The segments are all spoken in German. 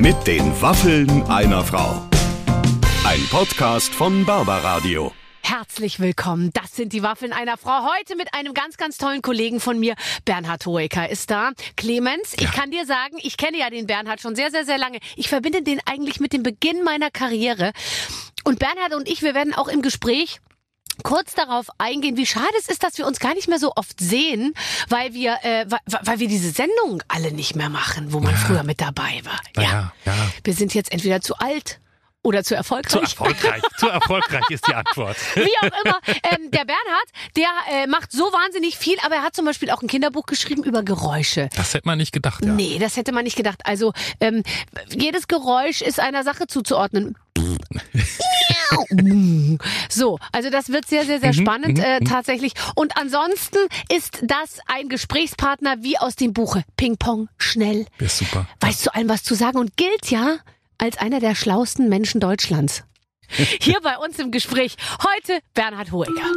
Mit den Waffeln einer Frau. Ein Podcast von Barbaradio. Herzlich willkommen. Das sind die Waffeln einer Frau. Heute mit einem ganz, ganz tollen Kollegen von mir. Bernhard Hoeker ist da. Clemens, ich kann dir sagen, ich kenne ja den Bernhard schon sehr, sehr, sehr lange. Ich verbinde den eigentlich mit dem Beginn meiner Karriere. Und Bernhard und ich, wir werden auch im Gespräch kurz darauf eingehen, wie schade es ist, dass wir uns gar nicht mehr so oft sehen, weil wir, äh, weil, weil wir diese Sendungen alle nicht mehr machen, wo man früher mit dabei war. Na ja, ja. Wir sind jetzt entweder zu alt oder zu erfolgreich. Zu erfolgreich. Zu erfolgreich ist die Antwort. Wie auch immer. Ähm, der Bernhard, der äh, macht so wahnsinnig viel, aber er hat zum Beispiel auch ein Kinderbuch geschrieben über Geräusche. Das hätte man nicht gedacht, ja. Nee, das hätte man nicht gedacht. Also ähm, jedes Geräusch ist einer Sache zuzuordnen. so, also das wird sehr, sehr, sehr spannend äh, tatsächlich. Und ansonsten ist das ein Gesprächspartner wie aus dem Buche. Ping Pong, schnell. Ist super. Weiß zu allem was zu sagen und gilt ja als einer der schlauesten Menschen Deutschlands. Hier bei uns im Gespräch heute Bernhard Hoeker.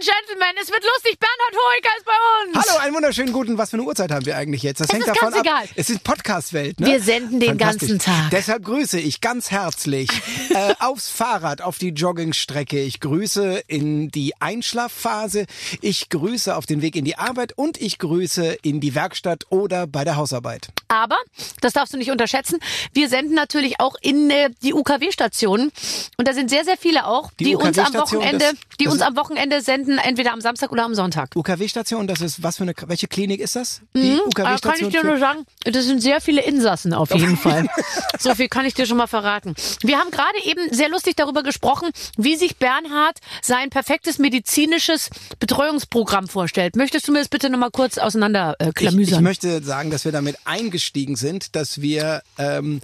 And Gentlemen, es wird lustig. Bernhard Hoeker ist bei uns. Hallo, einen wunderschönen guten. Was für eine Uhrzeit haben wir eigentlich jetzt? Das Es hängt ist davon ganz egal. ab. Es ist Podcast-Welt, ne? Wir senden den ganzen Tag. Deshalb grüße ich ganz herzlich äh, aufs Fahrrad, auf die Joggingstrecke. Ich grüße in die Einschlafphase. Ich grüße auf den Weg in die Arbeit und ich grüße in die Werkstatt oder bei der Hausarbeit. Aber, das darfst du nicht unterschätzen, wir senden natürlich auch in äh, die UKW-Stationen. Und da sind sehr, sehr viele auch, die, Die uns am Wochenende, das- die das uns am Wochenende senden, entweder am Samstag oder am Sonntag. UKW-Station, das ist was für eine welche Klinik ist das? Die Mhm, aber kann ich dir nur sagen, das sind sehr viele Insassen auf jeden Fall. So viel kann ich dir schon mal verraten. Wir haben gerade eben sehr lustig darüber gesprochen, wie sich Bernhard sein perfektes medizinisches Betreuungsprogramm vorstellt. Möchtest du mir das bitte nochmal kurz auseinander äh, Ich, ich möchte sagen, dass wir damit eingestiegen sind, dass wir ähm,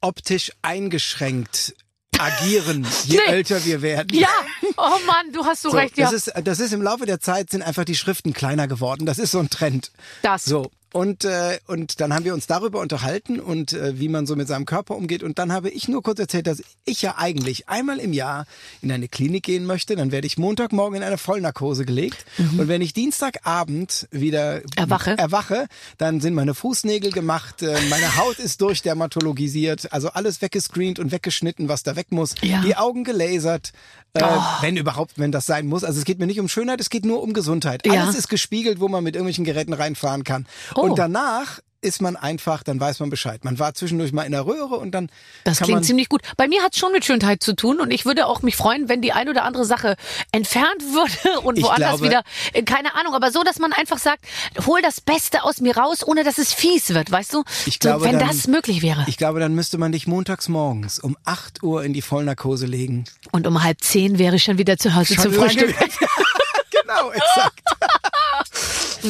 optisch eingeschränkt agieren, je Nee. älter wir werden. ja, oh Mann, du hast so, So, recht, ja. das, ist, das ist im Laufe der Zeit sind einfach die Schriften kleiner geworden. Das ist so ein Trend. Das. So. Und, äh, und dann haben wir uns darüber unterhalten und äh, wie man so mit seinem Körper umgeht. Und dann habe ich nur kurz erzählt, dass ich ja eigentlich einmal im Jahr in eine Klinik gehen möchte. Dann werde ich Montagmorgen in eine Vollnarkose gelegt. Und wenn ich Dienstagabend wieder Mhm. Erwache. erwache, dann sind meine Fußnägel gemacht, äh, meine Haut ist durchdermatologisiert, also alles weggescreent und weggeschnitten, was da weg muss. Ja. Die Augen gelasert. Äh, Oh. Wenn überhaupt, wenn das sein muss. Also es geht mir nicht um Schönheit, es geht nur um Gesundheit. Ja. Alles ist gespiegelt, wo man mit irgendwelchen Geräten reinfahren kann. Oh. Und danach ist man einfach, dann weiß man Bescheid. Man war zwischendurch mal in der Röhre und dann Das klingt ziemlich gut. Bei mir hat es schon mit Schönheit zu tun und ich würde auch mich freuen, wenn die ein oder andere Sache entfernt würde und Ich woanders glaube- wieder, äh, keine Ahnung, aber so, dass man einfach sagt, hol das Beste aus mir raus, ohne dass es fies wird, weißt du? Ich glaube, so, wenn dann- das möglich wäre. Ich glaube, dann müsste man dich montags morgens um 8 Uhr in die Vollnarkose legen. und um halb zehn wäre ich schon wieder zu Hause zum lange Frühstück. genau, exakt.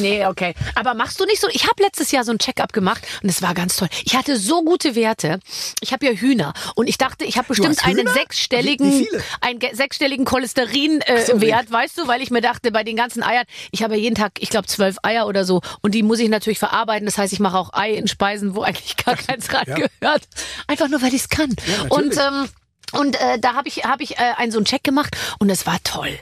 Nee, okay. Aber machst du nicht so? Ich habe letztes Jahr so ein Check-up gemacht und es war ganz toll. Ich hatte so gute Werte. Ich habe ja Hühner und ich dachte, ich habe bestimmt einen sechsstelligen, Wie- wie viele? einen ge- sechsstelligen Cholesterinwert, äh, Wert, weißt du, weil ich mir dachte, bei den ganzen Eiern, ich habe ja jeden Tag, ich glaube, zwölf Eier oder so und die muss ich natürlich verarbeiten. Das heißt, ich mache auch Ei in Speisen, wo eigentlich gar keins ran gehört. Einfach nur, weil ich es kann. und natürlich. ähm, und äh, da habe ich, hab ich äh, einen so einen Check gemacht und es war toll.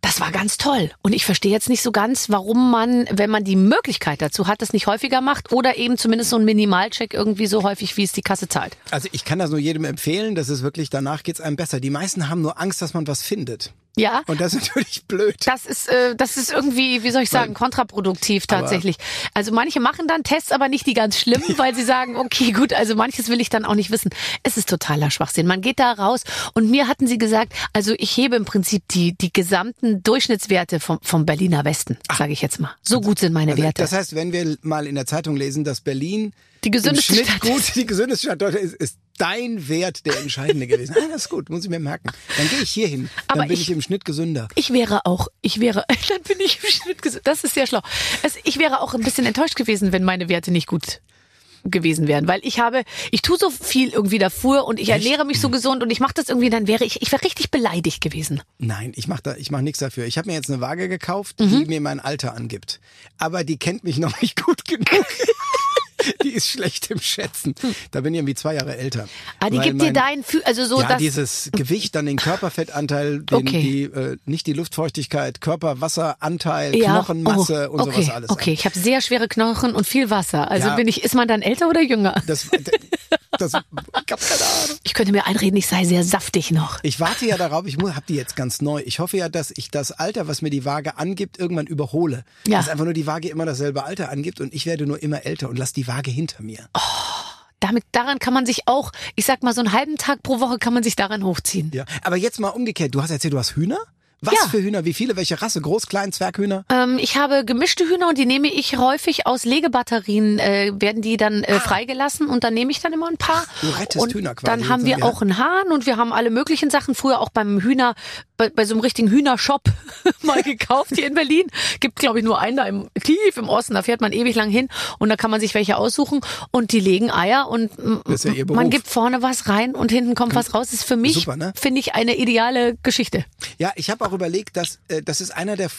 Das war ganz toll. Und ich verstehe jetzt nicht so ganz, warum man, wenn man die Möglichkeit dazu hat, das nicht häufiger macht oder eben zumindest so einen Minimalcheck irgendwie so häufig, wie es die Kasse zahlt. Also ich kann das nur jedem empfehlen, das ist wirklich, danach geht's einem besser. Die meisten haben nur Angst, dass man was findet. Ja. Und das ist natürlich blöd. Das ist, äh, das ist irgendwie, wie soll ich sagen, kontraproduktiv tatsächlich. Also manche machen dann Tests, aber nicht die ganz schlimmen, weil sie sagen, okay, gut, also manches will ich dann auch nicht wissen. Es ist totaler Schwachsinn. Man geht da raus und mir hatten sie gesagt, also ich hebe im Prinzip die, die gesamten Durchschnittswerte vom, vom Berliner Westen, sage ich jetzt mal. So gut sind meine Also, Werte. das heißt, wenn wir mal in der Zeitung lesen, dass Berlin Die im gesündeste Schnitt Stadt gut, ist. die gesündeste Stadt Deutschlands ist, ist dein Wert der entscheidende gewesen. Ah, das ist gut, muss ich mir merken. Dann gehe ich hier hin. Dann bin ich- ich, im Schnitt gesünder. Ich wäre auch, ich wäre, dann bin ich im Schnitt gesund. Das ist sehr schlau. Es, ich wäre auch ein bisschen enttäuscht gewesen, wenn meine Werte nicht gut gewesen wären, weil ich habe, ich tue so viel irgendwie davor und ich ernähre mich so gesund und ich mache das irgendwie, dann wäre ich, ich wäre richtig beleidigt gewesen. Nein, ich mache da, ich mach nichts dafür. Ich habe mir jetzt eine Waage gekauft, Mhm. die mir mein Alter angibt. Aber die kennt mich noch nicht gut genug. die ist schlecht im Schätzen. Da bin ich irgendwie zwei Jahre älter. Ah, die Weil gibt dir mein- dein, Fü also so ja, das. dieses Gewicht, dann den Körperfettanteil, den, Okay. die, äh, nicht die Luftfeuchtigkeit, Körperwasseranteil, ja. Knochenmasse oh, und okay, sowas alles. Okay, ich habe sehr schwere Knochen und viel Wasser. Also Ja. bin ich, ist man dann älter oder jünger? Das, das, ich hab keine Ahnung. Ich könnte mir einreden, ich sei sehr saftig noch. Ich warte ja darauf, ich habe die jetzt ganz neu. Ich hoffe ja, dass ich das Alter, was mir die Waage angibt, irgendwann überhole. Ja. Dass einfach nur die Waage immer dasselbe Alter angibt und ich werde nur immer älter und lass die Waage hinter mir. Damit, daran kann man sich auch, ich sag mal, so einen halben Tag pro Woche kann man sich daran hochziehen. Ja. Aber jetzt mal umgekehrt. Du hast erzählt, du hast Hühner? Was Ja. für Hühner? Wie viele? Welche Rasse? Groß, klein, Zwerghühner? Ähm, ich habe gemischte Hühner und die nehme ich häufig aus Legebatterien, äh, werden die dann äh, freigelassen und dann nehme ich dann immer ein paar. Du rettest und Hühner quasi Dann haben wir ja. auch einen Hahn und wir haben alle möglichen Sachen. Früher auch beim Hühner, bei, bei so einem richtigen Hühnershop mal gekauft hier in Berlin. Gibt, glaube ich, nur einen da im, tief im Osten. Da fährt man ewig lang hin und da kann man sich welche aussuchen und die legen Eier und ja man gibt vorne was rein und hinten kommt was raus. Das ist für mich, ne? finde ich, eine ideale Geschichte. Ja, ich habe auch überlegt, dass äh, das ist einer der,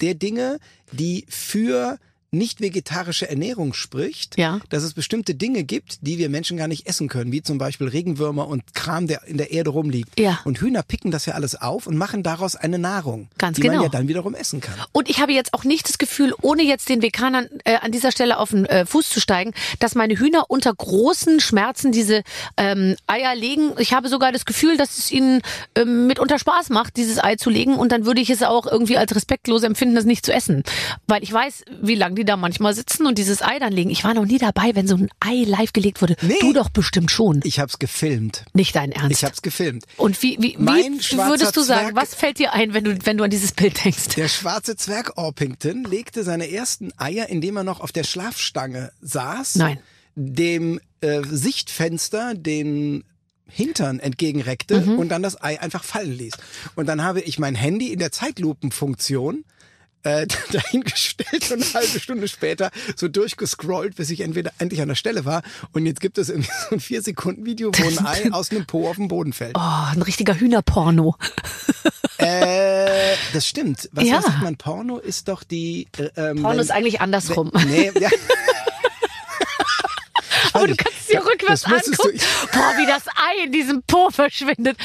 der Dinge, die für nicht vegetarische Ernährung spricht, Ja. dass es bestimmte Dinge gibt, die wir Menschen gar nicht essen können, wie zum Beispiel Regenwürmer und Kram, der in der Erde rumliegt. Ja. Und Hühner picken das ja alles auf und machen daraus eine Nahrung, Ganz die genau. man ja dann wiederum essen kann. Und ich habe jetzt auch nicht das Gefühl, ohne jetzt den Veganern äh, an dieser Stelle auf den äh, Fuß zu steigen, dass meine Hühner unter großen Schmerzen diese ähm, Eier legen. Ich habe sogar das Gefühl, dass es ihnen ähm, mitunter Spaß macht, dieses Ei zu legen. Und dann würde ich es auch irgendwie als respektlos empfinden, das nicht zu essen. Weil ich weiß, wie lange die da manchmal sitzen und dieses Ei dann legen. Ich war noch nie dabei, wenn so ein Ei live gelegt wurde. Nee. Du doch bestimmt schon. Ich habe es gefilmt. Nicht dein Ernst. Ich habe es gefilmt. und wie, wie, wie würdest du sagen, Zwerg- was fällt dir ein, wenn du, wenn du an dieses Bild denkst? Der schwarze Zwerg Orpington legte seine ersten Eier, indem er noch auf der Schlafstange saß. Nein. Dem äh, Sichtfenster den Hintern entgegenreckte Mhm. und dann das Ei einfach fallen ließ. Und dann habe ich mein Handy in der Zeitlupenfunktion äh, dahingestellt und eine halbe Stunde später so durchgescrollt, bis ich entweder endlich an der Stelle war. Und jetzt gibt es irgendwie so ein vier Sekunden Video, wo ein Ei aus einem Po auf den Boden fällt. Oh, ein richtiger Hühnerporno. Äh, das stimmt. Was Ja. sagt man? Porno ist doch die. Äh, ähm, Porno wenn- ist eigentlich andersrum. Nee, ja. Aber du kannst es dir rückwärts du- angucken. Boah, wie das Ei in diesem Po verschwindet.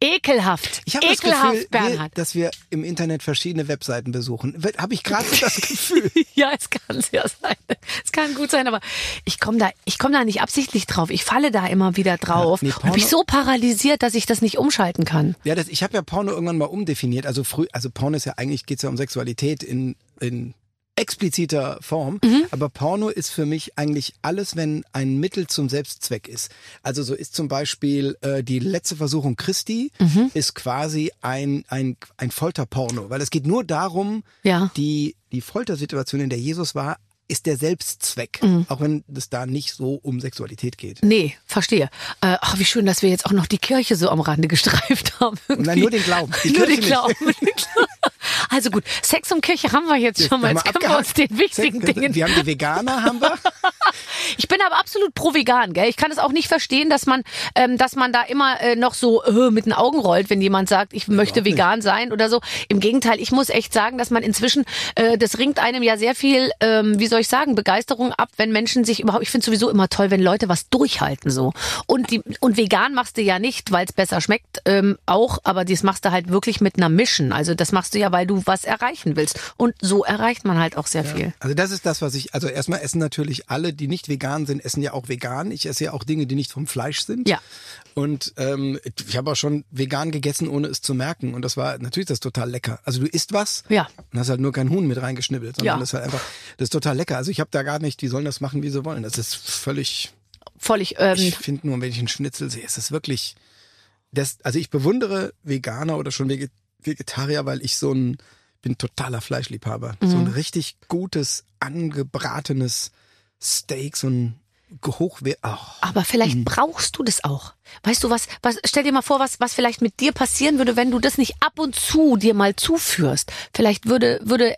Ekelhaft. Ich habe das Ekelhaft, Gefühl, wir, Bernhard. dass wir im Internet verschiedene Webseiten besuchen. Habe ich gerade so das Gefühl. Ja, es kann sehr sein. Es kann gut sein, aber ich komme da, ich komme da nicht absichtlich drauf. Ich falle da immer wieder drauf. Ja, nee, und bin Porno- so paralysiert, dass ich das nicht umschalten kann. Ja, das, ich habe ja Porno irgendwann mal umdefiniert. Also früh, also Porno ist ja eigentlich geht's ja um Sexualität in in expliziter Form. Mhm. Aber Porno ist für mich eigentlich alles, wenn ein Mittel zum Selbstzweck ist. Also so ist zum Beispiel äh, die letzte Versuchung Christi Mhm. ist quasi ein ein ein Folterporno, weil es geht nur darum, Ja. die die Foltersituation, in der Jesus war, ist der Selbstzweck, Mhm. auch wenn es da nicht so um Sexualität geht. Nee, verstehe. Äh, ach, wie schön, dass wir jetzt auch noch die Kirche so am Rande gestreift haben. irgendwie. Nein, nur den Glauben. Nur den nicht. Glauben. Also gut, Sex und Kirche haben wir jetzt schon mal. Jetzt können wir uns abgehakt. den wichtigen Sex- Dingen Wir haben die Veganer, haben wir. Ich bin aber absolut pro vegan, gell? Ich kann es auch nicht verstehen, dass man, ähm, dass man da immer äh, noch so äh, mit den Augen rollt, wenn jemand sagt, ich möchte nicht. vegan sein oder so. Im Gegenteil, ich muss echt sagen, dass man inzwischen, äh, das ringt einem ja sehr viel, ähm, wie soll ich sagen, Begeisterung ab, wenn Menschen sich überhaupt. Ich finde sowieso immer toll, wenn Leute was durchhalten so. Und die und vegan machst du ja nicht, weil es besser schmeckt, ähm, auch, aber das machst du halt wirklich mit einer Mission. Also das machst du ja, weil du was erreichen willst. Und so erreicht man halt auch sehr viel. Also das ist das, was ich, also erstmal essen natürlich alle, die nicht vegan sind, essen ja auch vegan. Ich esse ja auch Dinge, die nicht vom Fleisch sind. Ja. Und ähm, ich habe auch schon vegan gegessen, ohne es zu merken. Und das war natürlich das total lecker. Also du isst was Ja. und hast halt nur kein Huhn mit reingeschnibbelt, sondern Ja. das ist halt einfach, das ist total lecker. Also ich habe da gar nicht, die sollen das machen, wie sie wollen. Das ist völlig, Völlig. Ähm, ich finde nur, wenn ich einen Schnitzel sehe, ist es wirklich, das, also ich bewundere Veganer oder schon Veget Vegetarier, weil ich so ein, bin totaler Fleischliebhaber. So Mhm. ein richtig gutes, angebratenes Steak, so ein hochwert, oh. Aber vielleicht Mhm. brauchst du das auch. Weißt du was, was, stell dir mal vor, was, was vielleicht mit dir passieren würde, wenn du das nicht ab und zu dir mal zuführst. Vielleicht würde, würde,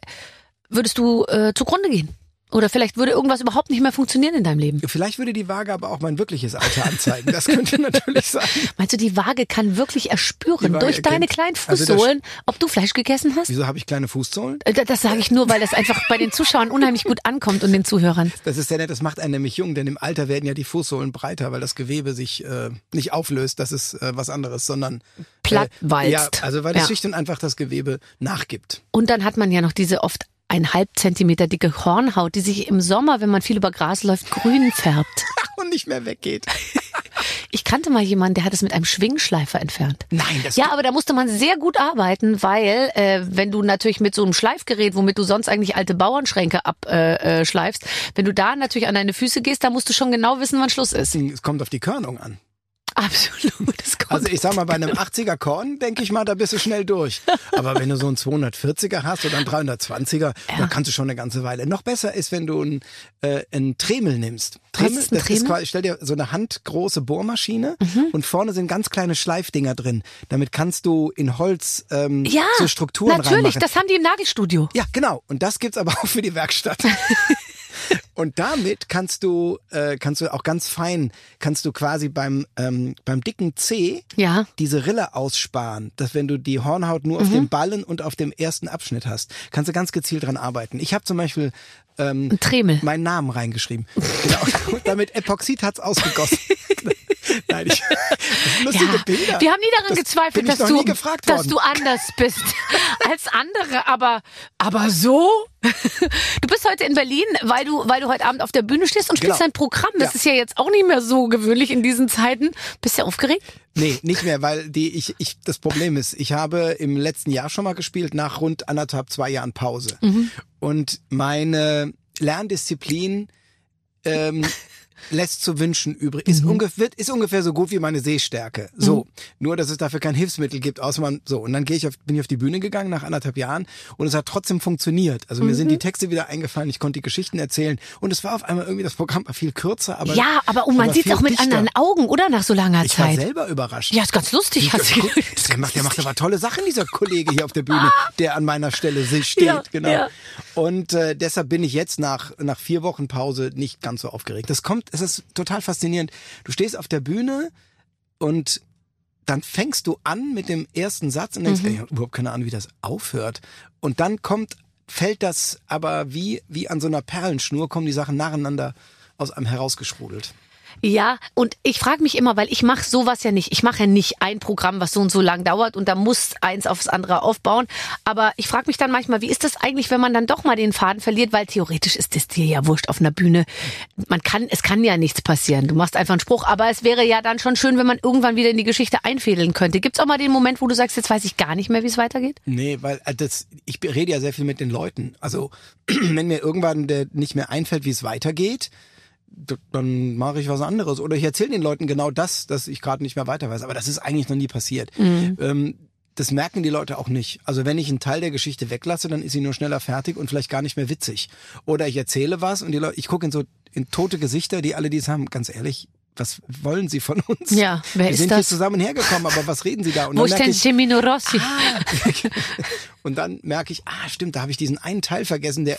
würdest du äh, zugrunde gehen. Oder vielleicht würde irgendwas überhaupt nicht mehr funktionieren in deinem Leben. Vielleicht würde die Waage aber auch mein wirkliches Alter anzeigen. Das könnte natürlich sein. Meinst du, die Waage kann wirklich erspüren durch deine erkennt- kleinen Also das- Fußsohlen, ob du Fleisch gegessen hast? Wieso habe ich kleine Fußsohlen? Äh, da- Das sage ich nur, weil das einfach bei den Zuschauern unheimlich gut ankommt und den Zuhörern. Das ist sehr nett, das macht einen nämlich jung, denn im Alter werden ja die Fußsohlen breiter, weil das Gewebe sich äh, nicht auflöst, das ist äh, was anderes, sondern Plattwalzt. Äh, ja, also weil es Ja. schlicht und einfach das Gewebe nachgibt. Und dann hat man ja noch diese oft ein halb Zentimeter dicke Hornhaut, die sich im Sommer, wenn man viel über Gras läuft, grün färbt. Und nicht mehr weggeht. Ich kannte mal jemanden, der hat es mit einem Schwingschleifer entfernt. Nein, das Ja, aber da musste man sehr gut arbeiten, weil äh, wenn du natürlich mit so einem Schleifgerät, womit du sonst eigentlich alte Bauernschränke abschleifst, äh, schleifst, wenn du da natürlich an deine Füße gehst, da musst du schon genau wissen, wann Schluss ist. es kommt auf die Körnung an. Absolut. Das kommt Also ich sag mal, bei einem 80er Korn, denke ich mal, da bist du schnell durch. Aber wenn du so einen 240er hast oder einen 320er, da kannst du schon eine ganze Weile. Noch besser ist, wenn du einen, äh, einen Tremel nimmst. Tremel, ist ein das ist quasi, stell dir so eine handgroße Bohrmaschine Mhm. und vorne sind ganz kleine Schleifdinger drin. Damit kannst du in Holz ähm, ja, so Strukturen natürlich, reinmachen. das haben die im Nagelstudio. Ja, genau. Und das gibt's aber auch für die Werkstatt. Und damit kannst du, äh, kannst du auch ganz fein, kannst du quasi beim, ähm, beim dicken C Ja. diese Rille aussparen, dass wenn du die Hornhaut nur auf Mhm. dem Ballen und auf dem ersten Abschnitt hast, kannst du ganz gezielt dran arbeiten. Ich habe zum Beispiel ähm, Tremel. meinen Namen reingeschrieben. Genau. Und damit Epoxid hat's ausgegossen. Wir haben nie daran Das gezweifelt, dass du, dass du anders bist als andere, aber, aber so? Du bist heute in Berlin, weil du, weil du heute Abend auf der Bühne stehst und spielst Genau. dein Programm. Das Ja. ist ja jetzt auch nicht mehr so gewöhnlich in diesen Zeiten. Bist du aufgeregt? Nee, nicht mehr, weil die ich, ich das Problem ist, ich habe im letzten Jahr schon mal gespielt, nach rund anderthalb, zwei Jahren Pause. Und meine Lerndisziplin ähm, lässt zu wünschen übrig. Ist, ungefähr, ist ungefähr so gut wie meine Sehstärke. So. Nur, dass es dafür kein Hilfsmittel gibt, außer man, so. Und dann gehe ich auf, bin ich auf die Bühne gegangen nach anderthalb Jahren und es hat trotzdem funktioniert. Also mir sind die Texte wieder eingefallen, ich konnte die Geschichten erzählen und es war auf einmal irgendwie, das Programm war viel kürzer, aber. ja, aber und man aber sieht viel auch mit dichter. anderen Augen, oder? Nach so langer Ich war Zeit. selber überrascht. Ja, ist ganz lustig. Hat sie Der macht, der macht aber tolle Sachen, dieser Kollege hier auf der Bühne, der an meiner Stelle steht. Ja, genau. ja. Und äh, deshalb bin ich jetzt nach, nach vier Wochen Pause nicht ganz so aufgeregt. Das kommt, es ist total faszinierend. Du stehst auf der Bühne und dann fängst du an mit dem ersten Satz und denkst, ey, ich hab überhaupt keine Ahnung, wie das aufhört. Und dann kommt, fällt das aber wie, wie an so einer Perlenschnur, kommen die Sachen nacheinander aus einem herausgesprudelt. Ja, und ich frage mich immer, weil ich mache sowas ja nicht. Ich mache ja nicht ein Programm, was so und so lang dauert und da muss eins aufs andere aufbauen. Aber ich frage mich dann manchmal, wie ist das eigentlich, wenn man dann doch mal den Faden verliert? Weil theoretisch ist das dir ja wurscht auf einer Bühne. Man kann, es kann ja nichts passieren. Du machst einfach einen Spruch, aber es wäre ja dann schon schön, wenn man irgendwann wieder in die Geschichte einfädeln könnte. Gibt's auch mal den Moment, wo du sagst, jetzt weiß ich gar nicht mehr, wie es weitergeht? Nee, weil äh, das, ich rede ja sehr viel mit den Leuten. Also wenn mir irgendwann der nicht mehr einfällt, wie es weitergeht, dann mache ich was anderes. Oder ich erzähle den Leuten genau das, dass ich gerade nicht mehr weiter weiß. Aber das ist eigentlich noch nie passiert. Ähm, das merken die Leute auch nicht. Also wenn ich einen Teil der Geschichte weglasse, dann ist sie nur schneller fertig und vielleicht gar nicht mehr witzig. Oder ich erzähle was und die Leute, ich gucke in so in tote Gesichter, die alle dies haben. Ganz ehrlich, was wollen sie von uns? Ja, wer Wir ist sind das? hier zusammen hergekommen, aber was reden sie da? Und Wo ist denn ich, Gemino Rossi? und dann merke ich, ah, stimmt, da habe ich diesen einen Teil vergessen, der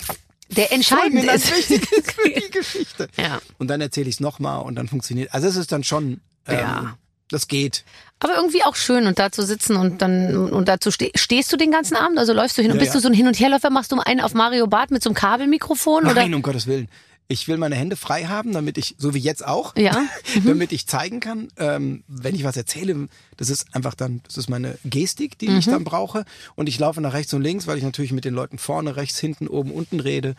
Der entscheidend fulminant ist. wichtig ist für die Geschichte. Ja. Und dann erzähle ich es nochmal und dann funktioniert. Also es ist dann schon, ähm, Ja. das geht. Aber irgendwie auch schön und da zu sitzen und dann und dazu ste stehst du den ganzen Abend, also läufst du hin und Ja, bist ja. du so ein Hin und Herläufer, machst du einen auf Mario Barth mit so einem Kabelmikrofon oder? Nein, um Gottes Willen. Ich will meine Hände frei haben, damit ich, so wie jetzt auch, Ja. Mhm. damit ich zeigen kann, ähm, wenn ich was erzähle, das ist einfach dann, das ist meine Gestik, die ich Mhm. dann brauche. Und ich laufe nach rechts und links, weil ich natürlich mit den Leuten vorne, rechts, hinten, oben, unten rede.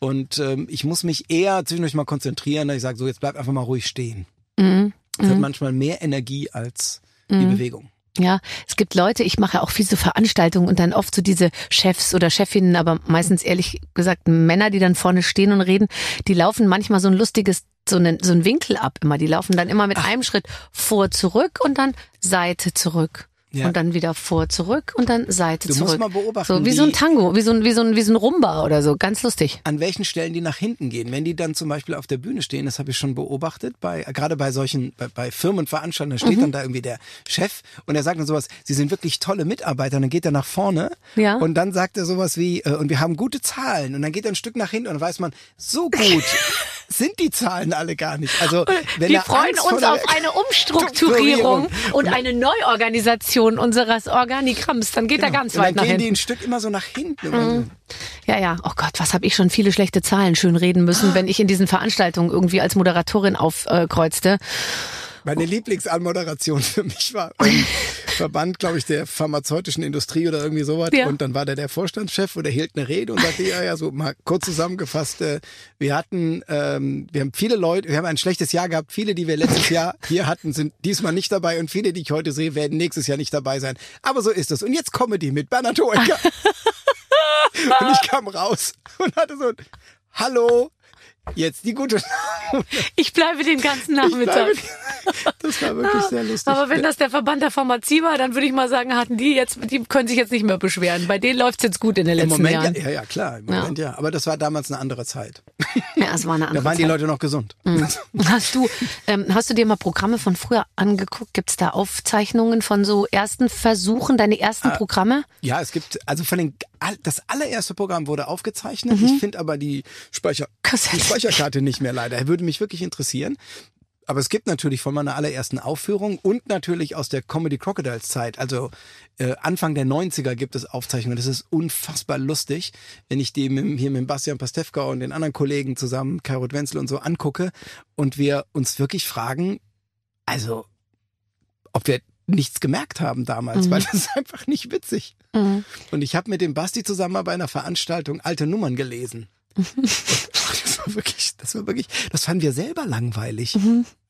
Und ähm, ich muss mich eher zwischendurch mal konzentrieren, dass ich sage, so jetzt bleib einfach mal ruhig stehen. Mhm. Das hat manchmal mehr Energie als die Bewegung. Ja, es gibt Leute, ich mache auch viel so Veranstaltungen und dann oft so diese Chefs oder Chefinnen, aber meistens ehrlich gesagt Männer, die dann vorne stehen und reden, die laufen manchmal so ein lustiges, so einen, so ein Winkel ab immer. Die laufen dann immer mit einem Schritt vor, zurück und dann Seite zurück. Ja. und dann wieder vor, zurück und dann Seite Du musst zurück. mal beobachten, so wie, wie- so ein Tango, wie so ein, wie so ein, wie so ein Rumba oder so. Ganz lustig. an welchen Stellen die nach hinten gehen. Wenn die dann zum Beispiel auf der Bühne stehen, das habe ich schon beobachtet, bei, gerade bei solchen, bei, bei Firmenveranstaltungen, da steht Mhm. dann da irgendwie der Chef und er sagt dann sowas, sie sind wirklich tolle Mitarbeiter und dann geht er nach vorne Ja. und dann sagt er sowas wie, äh, und wir haben gute Zahlen und dann geht er ein Stück nach hinten und dann weiß man, so gut sind die Zahlen alle gar nicht. Also wenn Wir freuen Angst uns auf eine Umstrukturierung und eine Neuorganisation unseres Organigramms. Dann geht er ganz dann weit nach gehen die hinten. ein Stück immer so nach hinten. Dann- Ja, ja. Oh Gott, was habe ich schon viele schlechte Zahlen schön reden müssen, wenn ich in diesen Veranstaltungen irgendwie als Moderatorin aufkreuzte. Meine Lieblingsanmoderation für mich war ein Verband, glaube ich, der pharmazeutischen Industrie oder irgendwie sowas. Ja. Und dann war da der Vorstandschef und der hielt eine Rede und sagte, ja, ja, so mal kurz zusammengefasst, äh, wir hatten, ähm, wir haben viele Leute, wir haben ein schlechtes Jahr gehabt. Viele, die wir letztes Jahr hier hatten, sind diesmal nicht dabei und viele, die ich heute sehe, werden nächstes Jahr nicht dabei sein. Aber so ist es. Und jetzt Comedy mit Bernhard Hoeker. und ich kam raus und hatte so ein Hallo, jetzt die gute Laune. Ich bleibe den ganzen Nachmittag. bleibe- Das war wirklich sehr lustig. Aber wenn das der Verband der Pharmazie war, dann würde ich mal sagen, hatten die jetzt, die können sich jetzt nicht mehr beschweren. Bei denen läuft's jetzt gut in den Im letzten Moment, Jahren. ja, ja, ja, klar, im Moment ja. Aber das war damals eine andere Zeit. Ja, es war eine andere Da waren die Zeit. Leute noch gesund. Hast du, ähm, hast du dir mal Programme von früher angeguckt? Gibt's da Aufzeichnungen von so ersten Versuchen, deine ersten Ah. Programme? Ja, es gibt, also von den, all- das allererste Programm wurde aufgezeichnet. Ich finde aber die, Speicher, die. Speicherkarte nicht mehr leider. Würde mich wirklich interessieren. Aber es gibt natürlich von meiner allerersten Aufführung und natürlich aus der Comedy Crocodiles Zeit, also äh, Anfang der 90er gibt es Aufzeichnungen. Das ist unfassbar lustig, wenn ich die mit, hier mit Bastian Pastewka und den anderen Kollegen zusammen, Karot Wenzel und so angucke und wir uns wirklich fragen, also ob wir nichts gemerkt haben damals, weil das ist einfach nicht witzig. Mhm. Und ich habe mit dem Basti zusammen mal bei einer Veranstaltung alte Nummern gelesen. das war wirklich, das war wirklich, das fanden wir selber langweilig.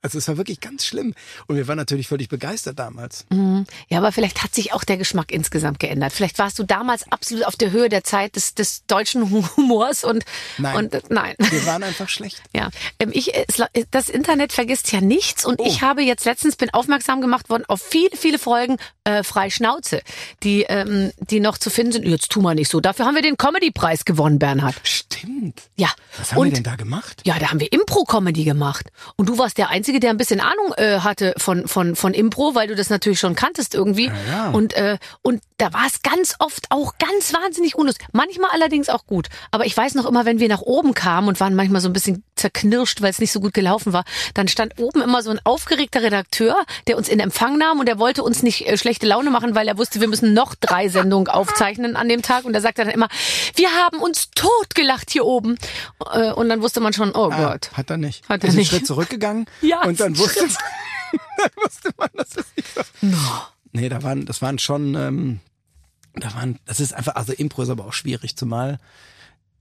Also es war wirklich ganz schlimm. Und wir waren natürlich völlig begeistert damals. Mhm. Ja, aber vielleicht hat sich auch der Geschmack insgesamt geändert. Vielleicht warst du damals absolut auf der Höhe der Zeit des, des deutschen Humors und Nein. und äh, nein. Wir waren einfach schlecht. Ja, ähm, ich, es la- das Internet vergisst ja nichts und Oh. ich habe jetzt letztens bin aufmerksam gemacht worden auf viele, viele Folgen äh, frei Schnauze, die ähm, die noch zu finden sind. Jetzt tu mal nicht so. Dafür haben wir den Comedy-Preis gewonnen, Bernhard. Stimmt. Ja. Was haben und wir denn da gemacht? ja, da haben wir Impro-Comedy gemacht. Und du warst der Einzige, der ein bisschen Ahnung äh, hatte von, von, von Impro, weil du das natürlich schon kanntest irgendwie. ja. Und, äh, und da war es ganz oft auch ganz wahnsinnig unlustig. Manchmal allerdings auch gut. Aber ich weiß noch immer, wenn wir nach oben kamen und waren manchmal so ein bisschen zerknirscht, weil es nicht so gut gelaufen war, dann stand oben immer so ein aufgeregter Redakteur, der uns in Empfang nahm und der wollte uns nicht äh, schlechte Laune machen, weil er wusste, wir müssen noch drei Sendungen aufzeichnen an dem Tag. Und da sagte er dann immer, wir haben uns totgelacht hier oben. Äh, Und dann wusste man schon, oh Ah, Gott. hat er nicht. Hat er ist einen nicht. Schritt zurückgegangen. Ja, Und dann wusste, man, dann wusste man, dass das nicht so. Nee, da waren, das waren schon, ähm, da waren, das ist einfach, also Impro ist aber auch schwierig, zumal,